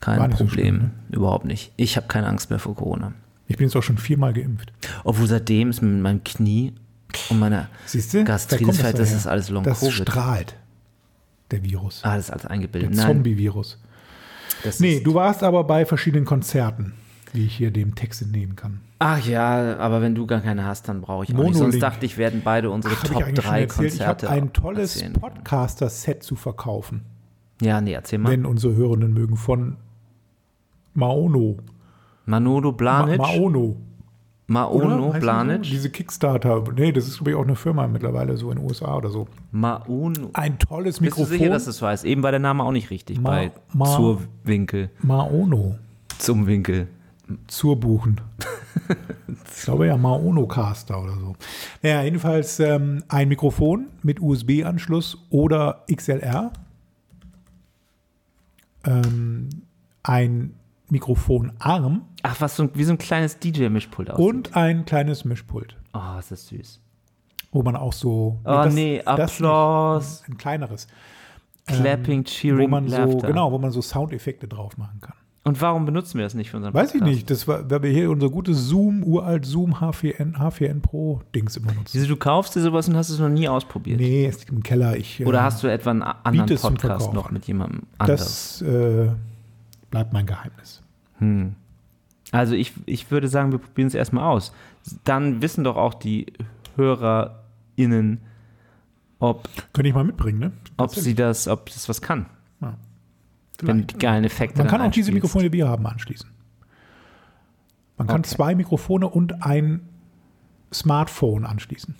kein War nicht so Problem. schlimm, Überhaupt nicht. Ich habe keine Angst mehr vor Corona. Ich bin jetzt auch schon viermal geimpft. Obwohl seitdem ist mit meinem Knie und meiner Siehst du? Gastritis, Da das daher. ist alles Long Das strahlt. Der Virus. Alles als der eingebildet. Nein, Zombie-Virus. Das Nee, du warst aber bei verschiedenen Konzerten, wie ich hier dem Text entnehmen kann. Ach ja, aber wenn du gar keine hast, dann brauche ich auch nicht. Monolink. Sonst dachte ich, werden beide unsere Hab ich Top eigentlich schon 3 erzählt? Ich Konzerte. habe ein tolles. Podcaster-Set zu verkaufen, Ja, nee, erzähl mal. wenn unsere Hörenden mögen, von Maono. Manolo Ma Blanic. Maono. Oder? Die Blanic. Diese Kickstarter. Nee, das ist, glaube ich, auch eine Firma mittlerweile, so in den USA oder so. Maono. Ein tolles Bist du Mikrofon. sicher, dass du es weißt? Eben war der Name auch nicht richtig Ma- bei Ma- zur Winkel. Maono. Zum Winkel. Zur Buchen. *laughs* ich glaube ja Maono Caster oder so. Naja, jedenfalls ähm, ein Mikrofon mit USB-Anschluss oder XLR. Ähm, ein Mikrofonarm Ach, was so, ein- wie so ein kleines DJ-Mischpult aussieht. und ein kleines Mischpult, Oh, ist das süß. wo man auch so. Oh das- nee, das Applaus, nicht, ein kleineres. Clapping, wo Cheering, man so, Laughter. genau, wo man so Soundeffekte drauf machen kann. Und warum benutzen wir das nicht für unseren Weiß ich Podcast? nicht, das war, weil wir hier unser gutes Zoom, uralt Zoom H4n, H4n Pro Dings immer nutzen. Wieso, du kaufst dir sowas und hast es noch nie ausprobiert? Nee, es liegt im Keller. Ich, Oder äh, hast du etwa einen anderen Podcast noch an. mit jemandem anders? Das äh, bleibt mein Geheimnis. Hm. Also ich, ich würde sagen, wir probieren es erstmal aus. Dann wissen doch auch die HörerInnen, ob, Könnte ich mal mitbringen, ne? ob sie das, ob das was kann. Ja. Wenn die geilen Effekte Man kann auch diese. Mikrofone, die wir haben, anschließen. Man kann Okay. zwei Mikrofone und ein Smartphone anschließen.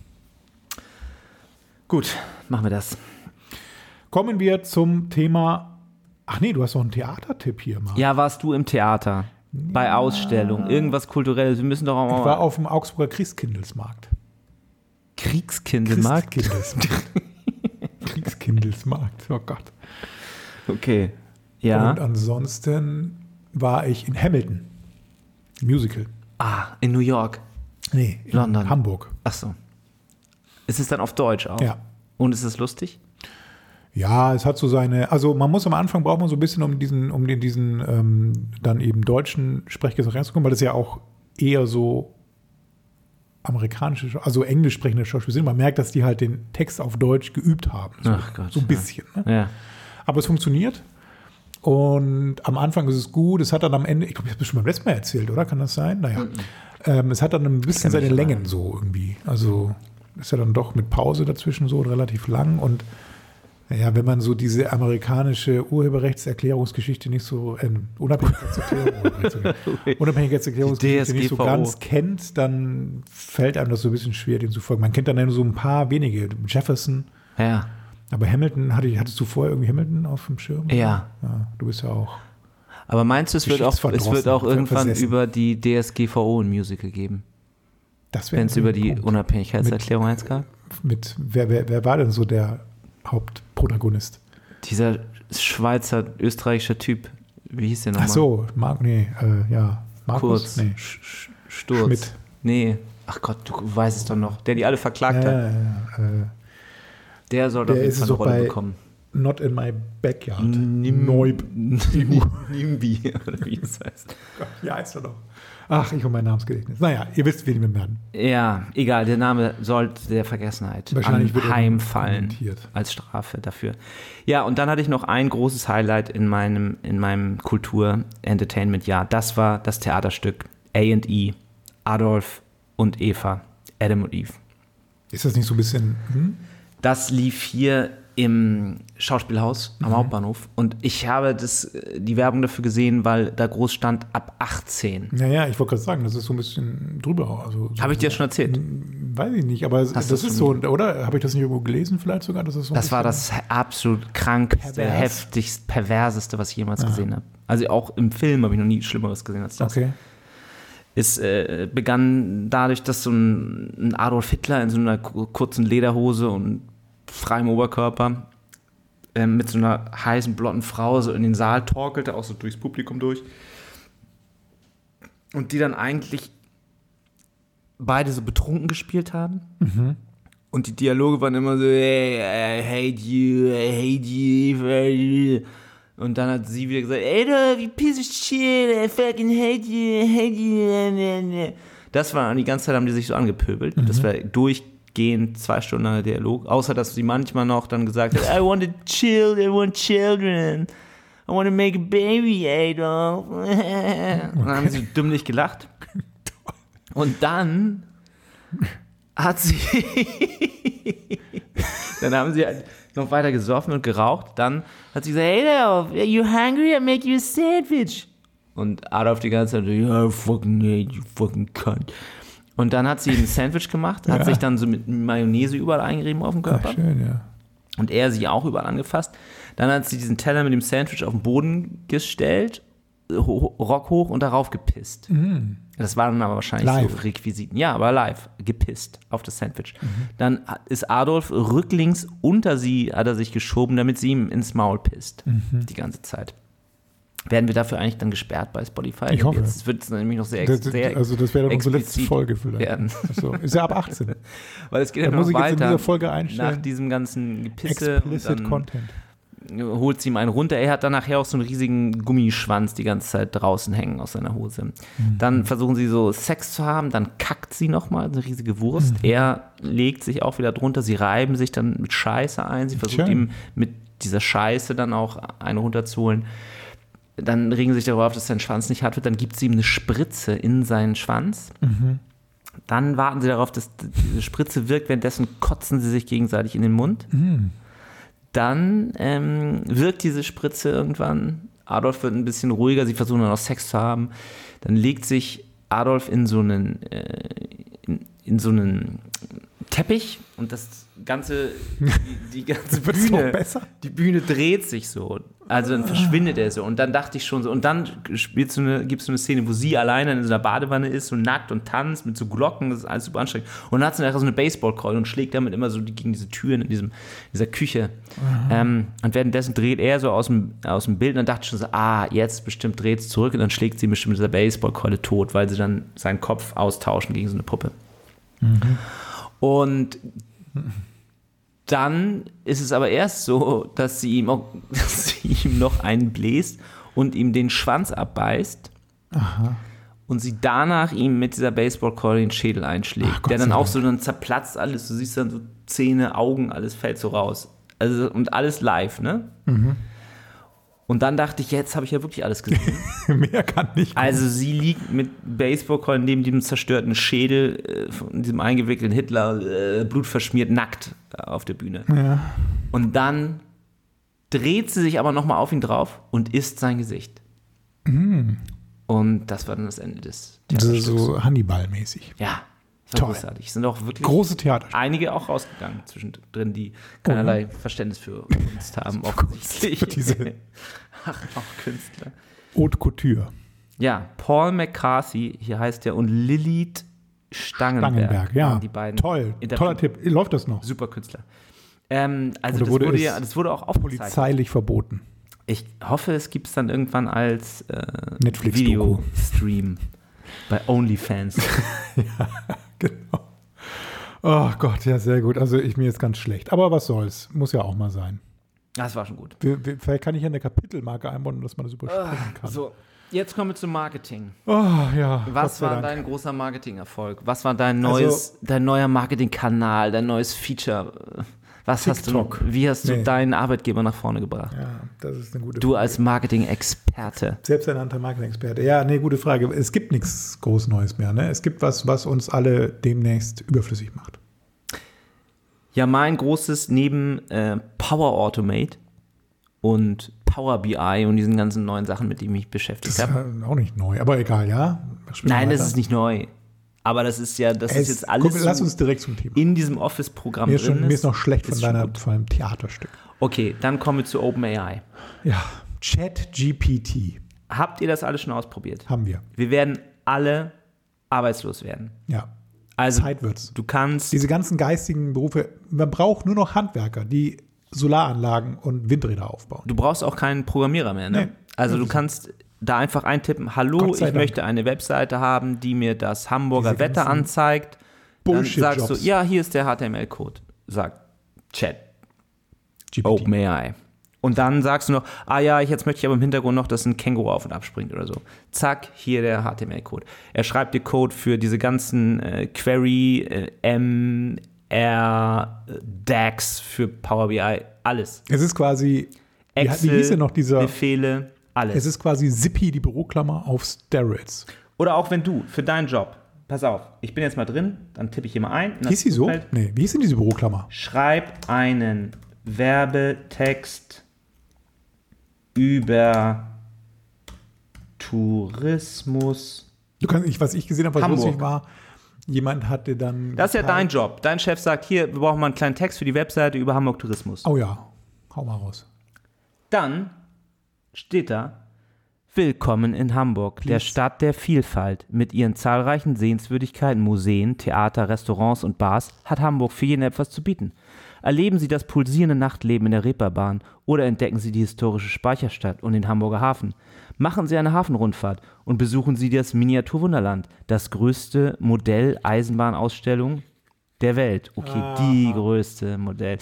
Gut, machen wir das. Kommen wir zum Thema. Ach nee, du hast noch einen Theatertipp hier mal. Ja, warst du im Theater? Bei Ausstellungen, irgendwas Kulturelles. Wir müssen doch auch Ich war mal auf dem Augsburger Christkindlesmarkt. Kriegskindlmarkt. Christkindlesmarkt. *laughs* Kriegskindlesmarkt, oh Gott. Okay. Ja. Und ansonsten war ich in Hamilton. Musical. ah, in New York. Nee, in London. Hamburg. Ach so. Ist es dann auf Deutsch auch? Ja. Und ist es lustig? Ja, es hat so seine, also man muss am Anfang braucht man so ein bisschen, um diesen, um den, diesen ähm, dann eben deutschen Sprechgesang reinzukommen, weil das ja auch eher so amerikanische, also englisch sprechende Schauspieler sind. Man merkt, dass die halt den Text auf Deutsch geübt haben. So, Ach Gott, so ein ja. bisschen. Ne? Ja. Aber es funktioniert. Und am Anfang ist es gut. Es hat dann am Ende, ich glaube, ich habe das schon beim letzten Mal erzählt, oder? Kann das sein? Naja. Ähm, es hat dann ein bisschen seine. Längen so irgendwie. Also ist ja dann doch mit Pause dazwischen so relativ lang. Und naja, wenn man so diese amerikanische Urheberrechtserklärungsgeschichte nicht so, äh, *laughs* Unabhängigkeitserklärung, Unabhängigkeitserklärungsgeschichte nicht so ganz kennt, dann fällt einem das so ein bisschen schwer, dem zu folgen. Man kennt dann nur so ein paar wenige. Jefferson, Ja. aber Hamilton, hatte, ich- hattest du vorher irgendwie Hamilton auf dem Schirm? Ja. ja du bist ja auch. Aber meinst du, es wird auch, es wird auch irgendwann versessen. über die DSGVO ein Musical geben? Das wäre Wenn es über die Punkt. Unabhängigkeitserklärung eins gab? Mit, wer, wer, wer war denn so der Hauptprotagonist? Dieser Schweizer, österreichischer Typ, wie hieß der nochmal? Ach so, Mark, nee, äh, ja. Markus? Kurz. Nee. Sch- Sturz. Schmidt. Nee. Ach Gott, du weißt es doch noch. Der die alle verklagt Ja, hat. ja, ja, äh, Der soll doch jeden ist Fall es eine Rolle bekommen. not in my backyard. Nim- Neub. *laughs* Nimbi, oder wie es heißt. Ja, heißt er doch. Ach, ich und mein Namensgedächtnis. Naja, ihr wisst, wen wir werden. Ja, egal, der Name sollte der Vergessenheit Wahrscheinlich kommentiert. als Strafe dafür. Ja, und dann hatte ich noch ein großes Highlight in meinem, in meinem Kultur-Entertainment-Jahr. Das war das Theaterstück A&E, Adolf und Eva, Adam und Eve. Ist das nicht so ein bisschen. Hm? Das lief hier im Schauspielhaus Mhm. am Hauptbahnhof und ich habe das, äh, die Werbung dafür gesehen, weil da groß stand ab 18. Naja, ich wollte gerade sagen, das ist so ein bisschen drüber. Also, so Habe ich dir schon erzählt? Weiß ich nicht, aber Hast das ist so, oder? Habe ich das nicht irgendwo gelesen vielleicht sogar? Das, ist so Das war das absolut krankste, Pervers. heftigst, perverseste, was ich jemals gesehen habe. Also auch im Film habe ich noch nie Schlimmeres gesehen als das. Okay. Es äh, begann dadurch, dass so ein, ein Adolf Hitler in so einer ku- kurzen Lederhose und freiem Oberkörper ähm, mit so einer heißen, blonden Frau so in den Saal torkelte, auch so durchs Publikum durch. Und die dann eigentlich beide so betrunken gespielt haben. Und die Dialoge waren immer so, hey, I hate you, I hate you, I hate you. Und dann hat sie wieder gesagt, ey, du, you piece of shit, I fucking hate you, I hate you. Das war die ganze Zeit, haben die sich so angepöbelt. Das war durchgehend zwei Stunden langer Dialog. Außer, dass sie manchmal noch dann gesagt hat, I want to chill, I want children. I want to make a baby, Adolf. *laughs* Und dann haben sie dümmlich gelacht. Und dann hat sie. *laughs* dann haben sie halt noch weiter gesoffen und geraucht. Dann hat sie gesagt: Adolf, are you hungry? I make you a sandwich. Und Adolf die ganze Zeit: Yeah, fucking hate you, fucking cunt. Und dann hat sie ein *laughs* Sandwich gemacht, hat Ja. sich dann so mit Mayonnaise überall eingerieben auf dem Körper Ach, schön, ja. und er sie auch überall angefasst. Dann hat sie diesen Teller mit dem Sandwich auf den Boden gestellt, Rock hoch und darauf gepisst. Das waren aber wahrscheinlich so Mhm. Live. Requisiten. Ja, aber live, gepisst auf das Sandwich. Mhm. Dann ist Adolf rücklings unter sie, hat er sich geschoben, damit sie ihm ins Maul pisst. Mhm. Die ganze Zeit. Werden wir dafür eigentlich dann gesperrt bei Spotify? Ich hoffe. Jetzt wird es nämlich noch sehr, Das, sehr also das wäre dann unsere letzte Folge vielleicht. werden. So. Ist ja ab 18. *laughs* Weil es geht ja muss noch jetzt in weiter. dieser Folge Nach einstellen. diesem ganzen Gepisse. Explicit Content. holt sie ihm einen runter. Er hat dann nachher auch so einen riesigen Gummischwanz die ganze Zeit draußen hängen aus seiner Hose. Mhm. Dann versuchen sie so Sex zu haben, dann kackt sie nochmal, eine riesige Wurst. Mhm. Er legt sich auch wieder drunter, sie reiben sich dann mit Scheiße ein. Sie versucht Schön. ihm mit dieser Scheiße dann auch eine runterzuholen. Dann regen sie sich darauf, dass sein Schwanz nicht hart wird. Dann gibt sie ihm eine Spritze in seinen Schwanz. Mhm. Dann warten sie darauf, dass diese Spritze wirkt. Währenddessen kotzen sie sich gegenseitig in den Mund. Mhm. Dann ähm, wirkt diese Spritze irgendwann. Adolf wird ein bisschen ruhiger. Sie versuchen dann auch Sex zu haben. Dann legt sich Adolf in so einen, äh, in, in so einen Teppich und das ganze, *laughs* die, die ganze Bühne, die Bühne dreht sich so. Also dann verschwindet er so. Und dann dachte ich schon so, und dann spielt so eine, gibt es so eine Szene, wo sie alleine in so einer Badewanne ist, so nackt und tanzt mit so Glocken, das ist alles super anstrengend. Und dann hat sie nachher so eine Baseballkeule und schlägt damit immer so gegen diese Türen in diesem, dieser Küche. Ähm, und währenddessen dreht er so aus dem, aus dem Bild und dann dachte ich schon so, ah, jetzt bestimmt dreht es zurück und dann schlägt sie bestimmt mit dieser Baseballkeule tot, weil sie dann seinen Kopf austauschen gegen so eine Puppe. Und dann ist es aber erst so, dass sie ihm, auch, *laughs* dass sie ihm noch einen bläst und ihm den Schwanz abbeißt. Und sie danach ihm mit dieser Baseballkeule den Schädel einschlägt. Ach, der dann auch so, dann zerplatzt alles. Du siehst dann so Zähne, Augen, alles fällt so raus. Also, und alles live, ne? Mhm. Und dann dachte ich, jetzt habe ich ja wirklich alles gesehen. *laughs* Mehr kann nicht. kommen. Also sie liegt mit Baseballkeulen neben diesem zerstörten Schädel äh, von diesem eingewickelten Hitler, äh, blutverschmiert, nackt äh, auf der Bühne. ja. Und dann dreht sie sich aber nochmal auf ihn drauf und isst sein Gesicht. Und das war dann das Ende des Theaterstücks. so Hannibal-mäßig. Ja, das war Toll. großartig. Sind auch wirklich Große Theater. einige auch rausgegangen zwischendrin, die keinerlei Verständnis für *laughs* Kunst haben, offensichtlich. für diese- *laughs* Ach, auch Künstler. Haute Couture. Ja, Paul McCarthy, hier heißt er, und Lilith Stangenberg. Langenberg, ja. waren Die beiden Toll. Interpre- Toller Tipp. Läuft das noch? Super Künstler. Ähm, also Oder das wurde wurde, es ja, das wurde auch aufgezeichnet. Polizeilich verboten. Ich hoffe, es gibt es dann irgendwann als äh, Netflix-Doku. Video-Stream bei OnlyFans. *laughs* *laughs* Genau. Oh Gott, ja, sehr gut. Also ich mir jetzt ganz schlecht. Aber was soll's? Muss ja auch mal sein. Das war schon gut. Wir, wir, vielleicht kann ich ja eine Kapitelmarke einbauen, dass man das überspringen kann. So, jetzt kommen wir zum Marketing. Oh ja. Was war Dank. dein großer Marketingerfolg? Was war dein Also- neues, dein neuer Marketingkanal, dein neues Feature? Was hast du, TikTok. wie hast du Nee. deinen Arbeitgeber nach vorne gebracht? Ja, das ist eine gute Du Frage. als Marketing-Experte. Selbsternannter Marketing-Experte. Ja, nee, gute Frage. Es gibt nichts groß Neues mehr. Ne? Es gibt was, was uns alle demnächst überflüssig macht. Ja, mein großes neben äh, Power Automate und Power BI und diesen ganzen neuen Sachen, mit denen ich mich beschäftigt Das ist habe. ja auch nicht neu, aber egal, ja. Nein, das ist nicht neu. Aber das ist ja, das Es- ist jetzt alles guck, lass uns direkt zum Thema. in diesem Office-Programm Mir ist, schon, mir ist noch schlecht von, ist schon deiner, von deinem Theaterstück. Okay, dann kommen wir zu OpenAI. Ja, ChatGPT Habt ihr das alles schon ausprobiert? haben wir. Wir werden alle arbeitslos werden. Ja, Also Zeit wird's. du kannst Diese ganzen geistigen Berufe, man braucht nur noch Handwerker, die Solaranlagen und Windräder aufbauen. Du brauchst auch keinen Programmierer mehr, ne? Nee, also du kannst da einfach eintippen, hallo, ich Dank. möchte eine Webseite haben, die mir das Hamburger Wetter anzeigt. Dann Bullshit-Jobs. sagst du, ja, hier ist der HTML-Code. Sagt Chat, GPT. OpenAI. Und dann sagst du noch, ah ja, jetzt möchte ich aber im Hintergrund noch, dass ein Känguru auf und abspringt oder so. Zack, hier der HTML-Code. Er schreibt dir Code für diese ganzen äh, Query, äh, M, R, DAX für Power BI, alles. Es ist quasi, wie, Excel, wie hieß denn noch dieser, Befehle, alles. es ist quasi Zippy, die Büroklammer auf Steroids. Oder auch wenn du für deinen Job, pass auf, ich bin jetzt mal drin, dann tippe ich hier mal ein. Hieß sie so? Nee, wie hieß denn diese Büroklammer? Schreib einen Werbetext über Tourismus. Du kannst, ich, was ich gesehen habe, was Hamburg. lustig war, jemand hatte dann. Das ist ja dein Job. Dein Chef sagt, hier, wir brauchen mal einen kleinen Text für die Webseite über Hamburg Tourismus. Oh ja, hau mal raus. Dann steht da, Willkommen in Hamburg, der Stadt der Vielfalt. Mit ihren zahlreichen Sehenswürdigkeiten, Museen, Theater, Restaurants und Bars hat Hamburg für jeden etwas zu bieten. Erleben Sie das pulsierende Nachtleben in der Reeperbahn oder entdecken Sie die historische Speicherstadt und den Hamburger Hafen. Machen Sie eine Hafenrundfahrt und besuchen Sie das Miniaturwunderland, das größte Modell-Eisenbahnausstellung der Welt. Okay, die größte Modell.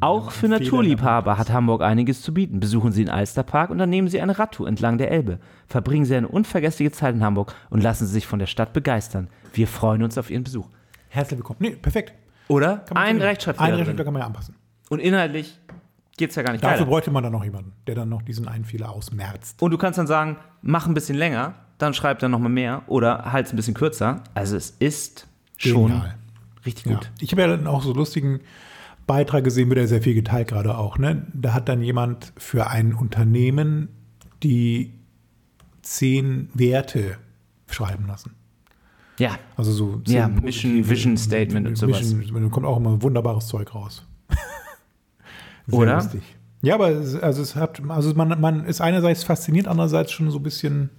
Auch für Naturliebhaber hat Hamburg einiges zu bieten. Besuchen Sie den Alsterpark und dann nehmen Sie eine Radtour entlang der Elbe. Verbringen Sie eine unvergessliche Zeit in Hamburg und lassen Sie sich von der Stadt begeistern. Wir freuen uns auf Ihren Besuch. Herzlich willkommen. Nee, perfekt. Oder? Kann man Ein drin. Rechtschreibfehler Ein drin. Rechtschreibfehler kann man ja anpassen. Und inhaltlich geht es ja gar nicht Dafür weiter. bräuchte man dann noch jemanden, der dann noch diesen einen Fehler ausmerzt. Und du kannst dann sagen, mach ein bisschen länger, dann schreib dann nochmal mehr oder halt ein bisschen kürzer. Also es ist schon Genial. richtig Ja. gut. Ich habe ja dann auch so lustigen Beitrag gesehen, wird ja sehr viel geteilt gerade auch. Ne? Da hat dann jemand für ein Unternehmen die zehn Werte schreiben lassen. Ja, Also so Ja, Mission- Vision Statement und sowas. Mission, da kommt auch immer wunderbares Zeug raus. *laughs* Oder? lustig. Ja, aber es, also es hat, also man, man ist einerseits fasziniert, andererseits schon so ein bisschen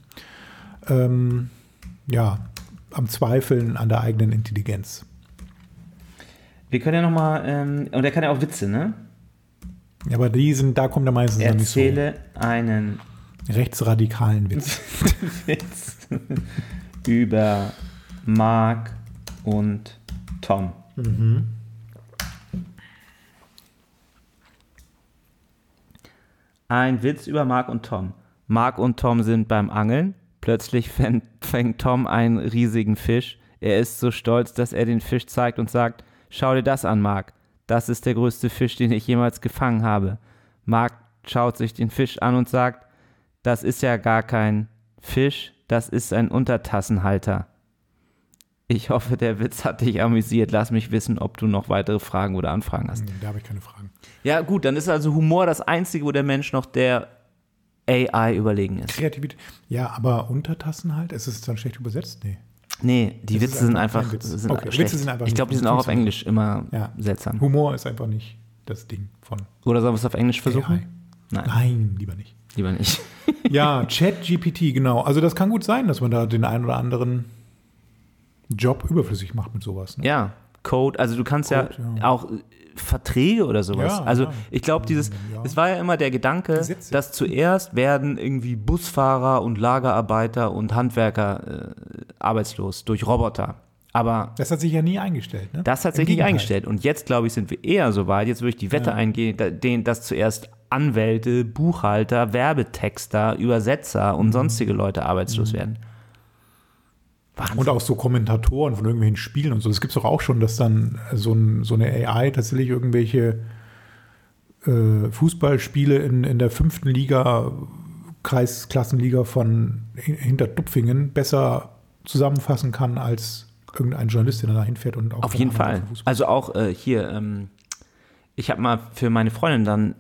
ähm, ja, am Zweifeln an der eigenen Intelligenz. wir können ja nochmal, ähm, und er kann ja auch Witze, ne? Ja, aber die sind, da kommt er meistens noch nicht so Erzähle einen rechtsradikalen Witz. *laughs* Witz über Mark und Tom. Ein Witz über Mark und Tom. Mark und Tom sind beim Angeln. Plötzlich fängt, fängt Tom einen riesigen Fisch. Er ist so stolz, dass er den Fisch zeigt und sagt, schau dir das an, Mark. Das ist der größte Fisch, den ich jemals gefangen habe. Mark schaut sich den Fisch an und sagt, das ist ja gar kein Fisch, das ist ein Untertassenhalter. Ich hoffe, der Witz hat dich amüsiert. Lass mich wissen, ob du noch weitere Fragen oder Anfragen hast. Nee, da habe ich keine Fragen. Ja, gut, dann ist also Humor das Einzige, wo der Mensch noch der AI überlegen ist. Kreativität. Ja, aber Untertassen halt? Ist es dann schlecht übersetzt? Nee. Nee, die Witze sind einfach einfach, kein Witz. sind Okay, Witze schlecht. sind einfach ich glaube, die sind auch auf. Englisch immer Ja. seltsam. Humor ist einfach nicht das Ding von Oder sollen wir es auf Englisch versuchen? AI. Nein, Nein, lieber nicht. lieber nicht. *laughs* Ja, ChatGPT, genau. Also das kann gut sein, dass man da den einen oder anderen Job überflüssig macht mit sowas. Ne? Ja, Code, also du kannst ja, Code, ja. auch äh, Verträge oder sowas. Ja, also ja. ich glaube, dieses, Ja. es war ja immer der Gedanke, dass zuerst werden irgendwie Busfahrer und Lagerarbeiter und Handwerker äh, arbeitslos durch Roboter. Aber Das hat sich ja nie eingestellt. Ne? das hat sich nicht eingestellt. Und jetzt, glaube ich, sind wir eher so weit, jetzt würde ich die Wette Ja. eingehen, den, dass zuerst Anwälte, Buchhalter, Werbetexter, Übersetzer und sonstige Leute Mhm. arbeitslos werden. Wahnsinn. Und auch so Kommentatoren von irgendwelchen Spielen und so. Das gibt es doch auch schon, dass dann so, ein, so eine AI tatsächlich irgendwelche äh, Fußballspiele in, in der fünften Liga, Kreisklassenliga von hin- hinter Dupfingen besser zusammenfassen kann als irgendein Journalist, der da hinfährt und auch Auf jeden Fall. Also auch äh, hier, ähm, ich habe mal für meine Freundin dann,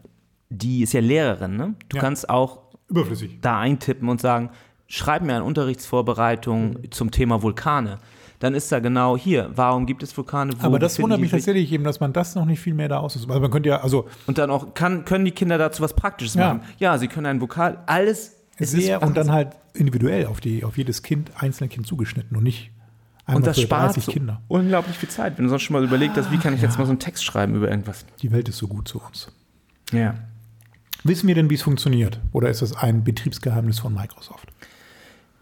die ist ja Lehrerin, ne? Du Ja. kannst auch Überflüssig. da eintippen und sagen, schreib mir eine Unterrichtsvorbereitung zum Thema Vulkane. Dann ist da genau hier, warum gibt es Vulkane? Wo Aber das wundert mich tatsächlich eben, dass man das noch nicht viel mehr da aus Also man könnte ja, also Und dann auch, kann, können die Kinder dazu was Praktisches Ja. machen? Ja, sie können einen Vokal, alles. sehr und dann halt individuell auf, die, auf jedes Kind, einzelne Kind zugeschnitten und nicht einmal Und das spart 30 so Kinder. unglaublich viel Zeit. Wenn du sonst schon mal überlegt hast, wie kann ich jetzt mal so einen Text schreiben über irgendwas? Die Welt ist so gut zu uns. Ja. Wissen wir denn, wie es funktioniert? Oder ist das ein Betriebsgeheimnis von Microsoft?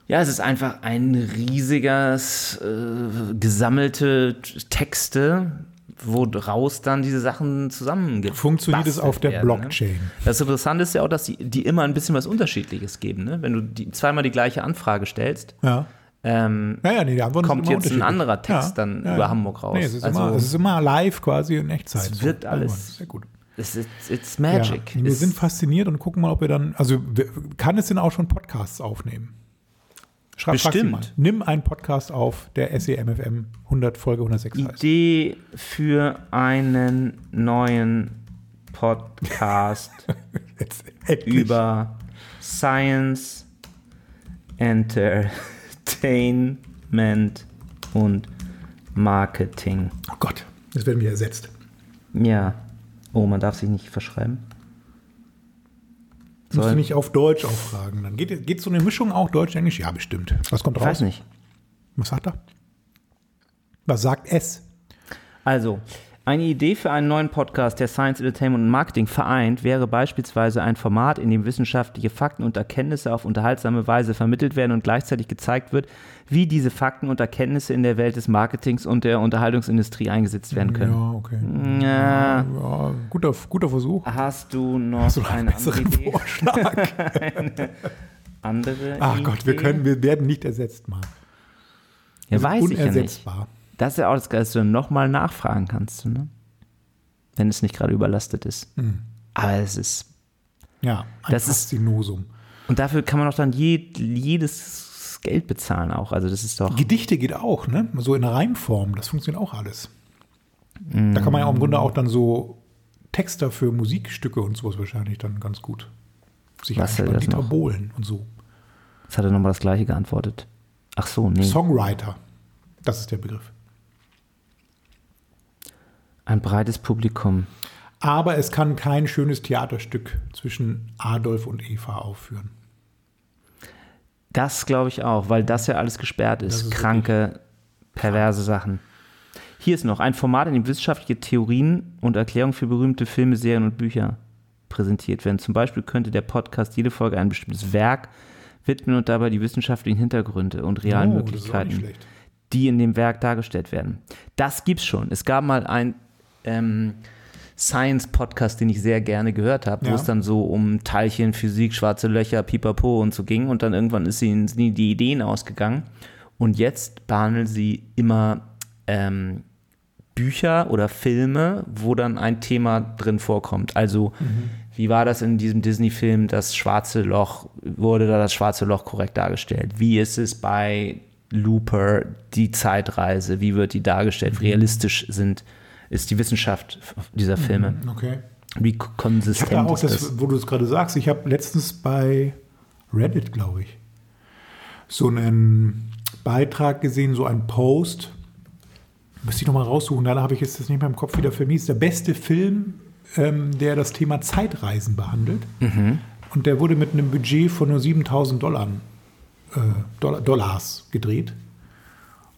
Ja, es ist einfach ein riesiges, äh, gesammelte Texte, woraus dann diese Sachen zusammen Funktioniert es auf der Blockchain? Ne? Das Interessante ist ja auch, dass die, die immer ein bisschen was Unterschiedliches geben. Ne? Wenn du die, zweimal die gleiche Anfrage stellst, Ja. ähm, Ja, ja, nee, Kommt jetzt ein anderer Text dann über Hamburg raus. Nee, es ist, Also- immer, es ist immer live quasi in Echtzeit. Es wird so. alles- Sehr gut. es ist it's magic. Ja, wir Es- sind fasziniert und gucken mal, ob wir dann, also kann es denn auch schon Podcasts aufnehmen? Schreib, Bestimmt. mal. Nimm einen Podcast auf, der SEMFM 100 Folge 106 heißt. Idee für einen neuen Podcast *laughs* über Science, Entertainment und Marketing. Oh Gott, das werden wir ersetzt. Ja. Oh, man darf sich nicht verschreiben. Musst Soll- du nicht auf Deutsch auch fragen. Dann geht, geht so eine Mischung auch Deutsch-Englisch? Ja, bestimmt. Was kommt Ich raus? weiß nicht. Was sagt er? Was sagt es? Also, eine Idee für einen neuen Podcast, der Science, Entertainment und Marketing vereint, wäre beispielsweise ein Format, in dem wissenschaftliche Fakten und Erkenntnisse auf unterhaltsame Weise vermittelt werden und gleichzeitig gezeigt wird, wie diese Fakten und Erkenntnisse in der Welt des Marketings und der Unterhaltungsindustrie eingesetzt werden können. Ja, okay. Ja. Ja, guter, guter Versuch. Hast du noch Hast du noch einen eine andere besseren Idee? Vorschlag? *laughs* Andere Ach Gott, wir Idee? können, wir werden nicht ersetzt, Marc. Ja, weiß ich ja nicht. Das ist ja auch das Geile, dass du nochmal nachfragen kannst, ne? wenn es nicht gerade überlastet ist. Hm. Aber es ist Ja, ein Das ist- Faszinosum. Und dafür kann man auch dann je, jedes Geld bezahlen auch. Also das ist doch. Gedichte geht auch, ne? So in Reimform, das funktioniert auch alles. Mm. Da kann man ja im Grunde auch dann so Texter für Musikstücke und sowas wahrscheinlich dann ganz gut sich Was das Dieter noch? Bohlen und so. Jetzt hat er nochmal das gleiche geantwortet. Ach so, nee. Songwriter, das ist der Begriff. Ein breites Publikum. Aber es kann kein schönes Theaterstück zwischen Adolf und Eva aufführen. Das glaube ich auch, weil das ja alles gesperrt ist. Ist Kranke, perverse Sachen. Hier ist noch ein Format, in dem wissenschaftliche Theorien und Erklärungen für berühmte Filme, Serien und Bücher präsentiert werden. Zum Beispiel könnte der Podcast jede Folge ein bestimmtes Werk widmen und dabei die wissenschaftlichen Hintergründe und realen Oh, Möglichkeiten die in dem Werk dargestellt werden. Das gibt's schon. Es gab mal ein ähm, Science-Podcast, den ich sehr gerne gehört habe, wo Ja. es dann so um Teilchen, Physik, schwarze Löcher, Pipapo und so ging. Und dann irgendwann ist ihnen sind ihnen die Ideen ausgegangen. Und jetzt behandeln sie immer ähm, Bücher oder Filme, wo dann ein Thema drin vorkommt. Also, wie war das in diesem Disney-Film, das schwarze Loch, wurde da das schwarze Loch korrekt dargestellt? Wie ist es bei Looper, die Zeitreise, wie wird die dargestellt? Wie realistisch sind, ist die Wissenschaft dieser Filme? Okay. Wie Ich habe da konsistent auch, ist das? das, wo du es gerade sagst, ich habe letztens bei Reddit, glaube ich, so einen Beitrag gesehen, so einen Post. Müsste ich nochmal raussuchen, leider habe ich jetzt das nicht mehr im Kopf wieder vermiest. Der beste Film, ähm, der das Thema Zeitreisen behandelt. Mhm. Und der wurde mit einem Budget von nur 7000 Dollar, äh, Dollar, Dollars gedreht.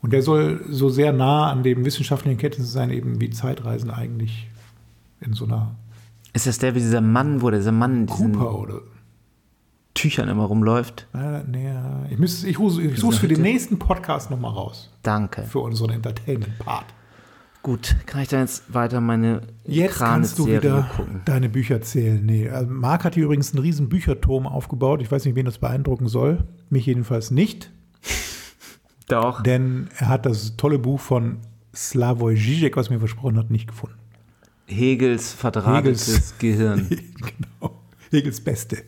Und der soll so sehr nah an den wissenschaftlichen Kenntnissen sein, eben wie Zeitreisen eigentlich in so einer Ist das der, wie dieser Mann, wo dieser Mann Cooper oder Tüchern immer rumläuft? Äh, nee, ich, müsste, ich, suche- ich suche es für den nächsten Podcast nochmal raus. Danke. Für unseren Entertainment-Part. Gut, kann ich dann jetzt weiter meine Jetzt kannst du wieder gucken? deine Bücher zählen. Nee, also Marc hat hier übrigens einen riesen Bücherturm aufgebaut. Ich weiß nicht, wen das beeindrucken soll. Mich jedenfalls nicht. Doch. Denn er hat das tolle Buch von Slavoj Žižek, was mir versprochen hat, nicht gefunden. Hegels verdrahtetes Hegels. *laughs* Gehirn. *laughs* genau. Hegels Beste.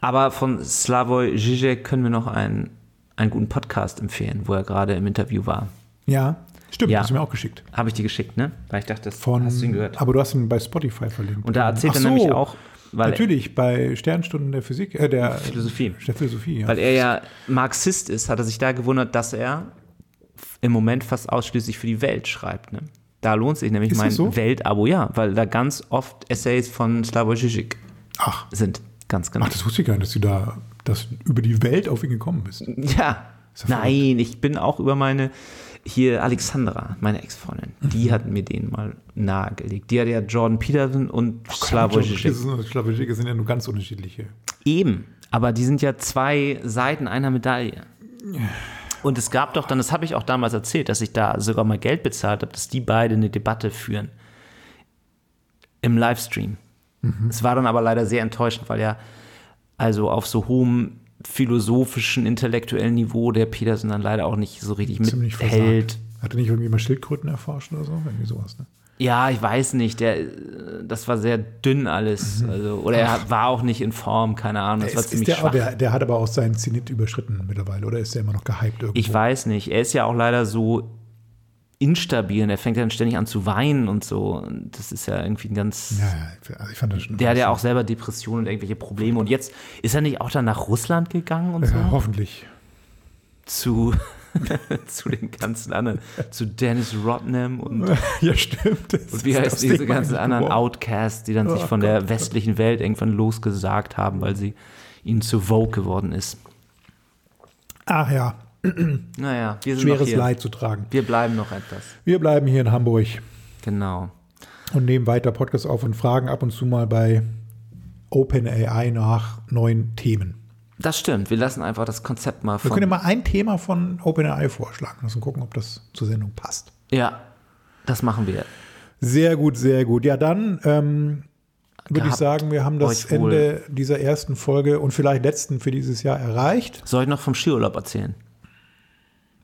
Aber von Slavoj Žižek können wir noch einen, einen guten Podcast empfehlen, wo er gerade im Interview war. Ja, stimmt. Ja. Hast du mir auch geschickt. Habe ich dir geschickt, ne? Weil ich dachte, das Von, hast du ihn gehört. Aber du hast ihn bei Spotify verlinkt. Und da erzählt Ach er nämlich so. auch, Weil Natürlich, bei Sternstunden der Physik, äh, der Philosophie. Der Philosophie, ja. Weil er ja Marxist ist, hat er sich da gewundert, dass er im Moment fast ausschließlich für die Welt schreibt. Ne? Da lohnt sich nämlich Ist mein so? Weltabo, ja, weil da ganz oft Essays von Slavoj Žižek sind. Ganz genau. ach, das wusste ich gar nicht, dass du da dass über die Welt auf ihn gekommen bist. Ja. Ist ja Nein, ich bin auch über meine, hier Alexandra, meine Ex-Freundin, Mhm. die hat mir den mal nahegelegt. Die hat ja Jordan Peterson und Slavoj Žižek. Slavoj Žižek sind ja nur ganz unterschiedliche. Eben, aber die sind ja zwei Seiten einer Medaille. Und es gab doch dann, das habe ich auch damals erzählt, dass ich da sogar mal Geld bezahlt habe, dass die beide eine Debatte führen. Im Livestream. Es war dann aber leider sehr enttäuschend, weil ja also auf so hohem philosophischen, intellektuellen Niveau der Peterson dann leider auch nicht so richtig Ziemlich mithält. versagt. Hat er nicht irgendwie mal Schildkröten erforscht oder so? Irgendwie sowas, ne? Ja, ich weiß nicht, der, das war sehr dünn alles. Also, oder er war auch nicht in Form, keine Ahnung. Das war Mhm. Ist, ziemlich ist der, schwach. der, der hat aber auch seinen Zenit überschritten mittlerweile, oder ist der immer noch gehypt irgendwo? Ich weiß nicht. Er ist ja auch leider so instabil und er fängt dann ständig an zu weinen und so. Und das ist ja irgendwie ein ganz. Ja, also ich fand das schon. Der hat ja auch selber Depressionen und irgendwelche Probleme. Und jetzt ist er nicht auch dann nach Russland gegangen und so? Ja, hoffentlich. Zu, *laughs* zu den ganzen anderen. Zu Dennis Rodnam und, *laughs* Ja, stimmt. Das und wie heißt diese ganzen anderen geworden. Outcasts, die dann sich Oh von Gott, der westlichen Welt irgendwann losgesagt haben, weil sie ihnen zu Vogue geworden ist. Ach ja, *clears throat* Naja, wir schweres. Leid zu tragen. Wir bleiben noch etwas. Wir bleiben hier in Hamburg Genau. und nehmen weiter Podcasts auf und fragen ab und zu mal bei OpenAI nach neuen Themen. Das stimmt. Wir lassen einfach das Konzept mal Wir von. können ja mal ein Thema von OpenAI vorschlagen lassen und gucken, ob das zur Sendung passt. Ja, das machen wir. Sehr gut, sehr gut. Ja, dann ähm, würde ich sagen, wir haben das euch wohl. Ende dieser ersten Folge und vielleicht letzten für dieses Jahr erreicht. Soll ich noch vom Skiurlaub erzählen?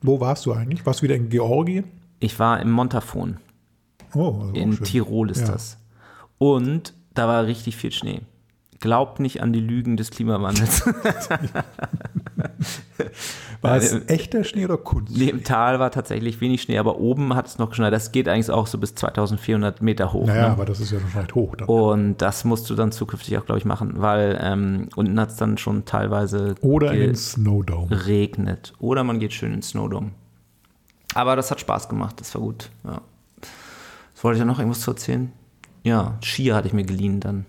Wo warst du eigentlich? Warst du wieder in Georgien? Ich war im Montafon. Oh, also In. Tirol ist Ja. das. Und da war richtig viel Schnee. Glaubt nicht an die Lügen des Klimawandels. *laughs* *laughs* War es echter Schnee oder Kunst? nee, Im Tal war tatsächlich wenig Schnee, aber oben hat es noch geschneit. Das geht eigentlich auch so bis 2400 Meter hoch. Naja, ne? aber das ist ja noch recht hoch. Dann. Und das musst du dann zukünftig auch, glaube ich, machen, weil ähm, unten hat es dann schon teilweise Oder in den Snowdome. regnet. Oder man geht schön ins Snowdome. Aber das hat Spaß gemacht, das war gut. Ja. Was wollte ich da noch irgendwas zu erzählen? Ja, Skier hatte ich mir geliehen dann.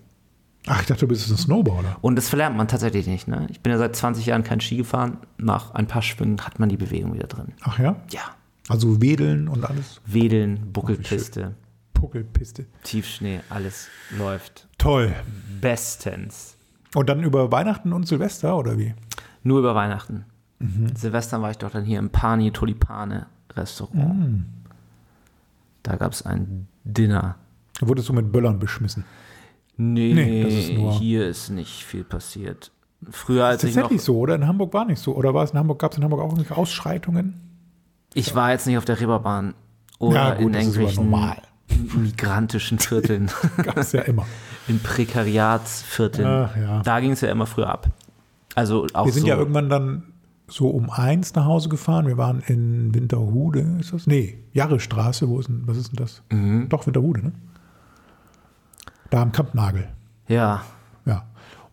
Ach, ich dachte, du bist ein Snowboarder. Und das verlernt man tatsächlich nicht. Ne? Ich bin ja seit 20 Jahren kein Ski gefahren. Nach ein paar Schwüngen hat man die Bewegung wieder drin. Ach ja? Ja. Also Wedeln und alles. Wedeln, Buckelpiste, Puckelpiste. Tiefschnee, alles läuft Toll. bestens. Und dann über Weihnachten und Silvester oder wie? Nur über Weihnachten. Mhm. Silvester war ich doch dann hier im Pani Tulipane Restaurant. Mhm. Da gab es ein Dinner. Da wurdest du mit Böllern beschmissen. Nee, Nee, ist hier ist nicht viel passiert. Früher, als Ist ich noch. tatsächlich so, oder? In Hamburg war nicht so. Oder war es in Hamburg, gab es in Hamburg auch irgendwelche Ausschreitungen? Ich war jetzt nicht auf der Reeperbahn oder Ja, gut, in das ist aber irgendwelchen *laughs* migrantischen Vierteln, *laughs* Gab es ja immer. *laughs* in Prekariatsvierteln. Ja. Da ging es ja immer früher ab. Also auch Wir sind so. ja irgendwann dann so um eins nach Hause gefahren. Wir waren in Winterhude, ist das? Nee, Jarrestraße, wo ist denn, was ist denn das? Mhm. Doch, Winterhude, ne? Da am Kampnagel. ja, Ja.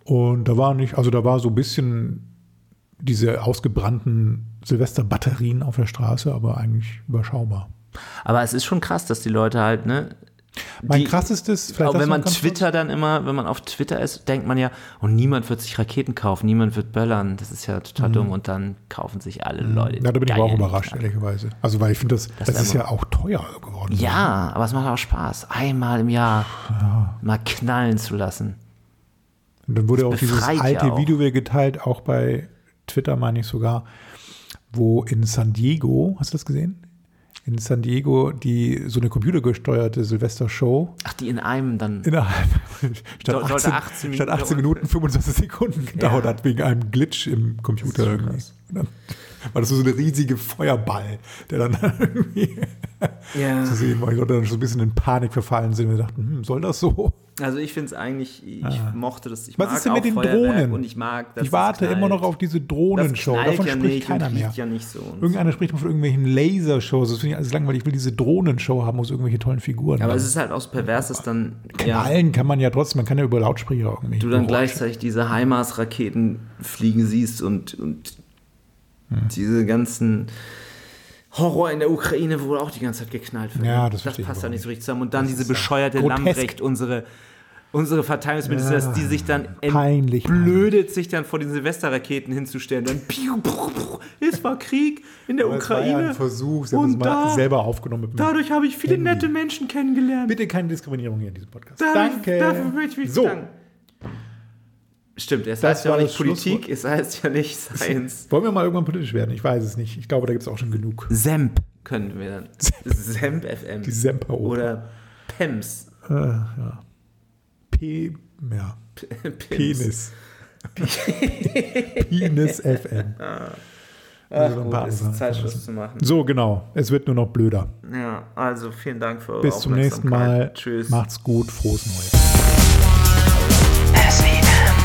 Und da war nicht, also da war so ein bisschen diese ausgebrannten Silvesterbatterien auf der Straße, aber eigentlich überschaubar. aber es ist schon krass, dass die Leute halt, ne? Mein die- krassestes, vielleicht Aber das wenn man Twitter dann immer, wenn man auf Twitter ist, denkt man ja, und niemand wird sich Raketen kaufen, niemand wird böllern, das ist ja total dumm und dann kaufen sich alle Leute. Mhm. Ja, da bin ich aber auch überrascht, Knall. ehrlicherweise. Also, weil ich finde, das, das, ist ist ja auch teuer geworden. Ja, aber es macht auch Spaß, einmal im Jahr mal knallen zu lassen. Und dann wurde auch dieses befreit ja alte auch. Video wieder geteilt, auch bei Twitter, meine ich sogar, wo in San Diego, hast du das gesehen? In San Diego die so eine computergesteuerte Silvester-Show. Ach, die in einem dann. innerhalb. *laughs* Statt Sollte 18, 18 statt Minuten 18 Minuten 25 Sekunden gedauert Ja. hat wegen einem Glitch im Computer Das ist schon War das so ein riesige Feuerball, der dann *laughs* irgendwie Ja. zu sehen war. Die Leute dann schon ein bisschen in Panik verfallen sind. Wir dachten, hm, soll das so? Also ich finde es eigentlich, ich mochte das. Ich Ah. Was mag ist denn auch mit den Feuerwerk Drohnen? Und ich mag, dass ich warte immer noch auf diese Das Drohnenshow. Davon ja spricht nicht keiner mehr. ja nicht so. Irgendeiner spricht von irgendwelchen Lasershows. Das finde ich alles langweilig. Ich will diese Drohnenshow haben, wo es irgendwelche tollen Figuren Aber haben. es ist halt auch so pervers, dass dann ja, Knallen kann man ja trotzdem, man kann ja über Lautsprecher irgendwie. du dann gleichzeitig diese HIMARS-Raketen fliegen siehst und, und Hm. diese ganzen Horror in der Ukraine, wo auch die ganze Zeit geknallt wird. Ja, das das passt da nicht so richtig zusammen. Und dann diese ja bescheuerte grotesk. Lambrecht, unsere, unsere Verteidigungsminister, dass die sich dann Peinlich, blödet, sich dann vor den Silvesterraketen hinzustellen. Dann piu, piu, piu, es war Krieg in der Aber es war ja Ukraine. ein Versuch. Sie haben es mal da- selber aufgenommen. Dadurch habe ich viele Handy. nette Menschen kennengelernt. Bitte keine Diskriminierung hier in diesem Podcast. Dadurch- Danke. Dafür möchte ich mich so, bedanken. Stimmt, es Das heißt ja war auch nicht Politik, es heißt ja nicht Science. *laughs* wollen wir mal irgendwann politisch werden? Ich weiß es nicht. Ich glaube, da gibt es auch schon genug. Semp können wir dann. Semp FM. Die Semper Oder PEMS. Äh, ja. P, ja. Pims. *laughs* Penis. Penis *laughs* FM. Ach Also ein gut, ist Zeit. Schluss zu machen. So, genau. Es wird nur noch blöder. Ja, also vielen Dank für eure Bis zum nächsten Mal. Tschüss. Macht's gut. Frohes Neues. SEM.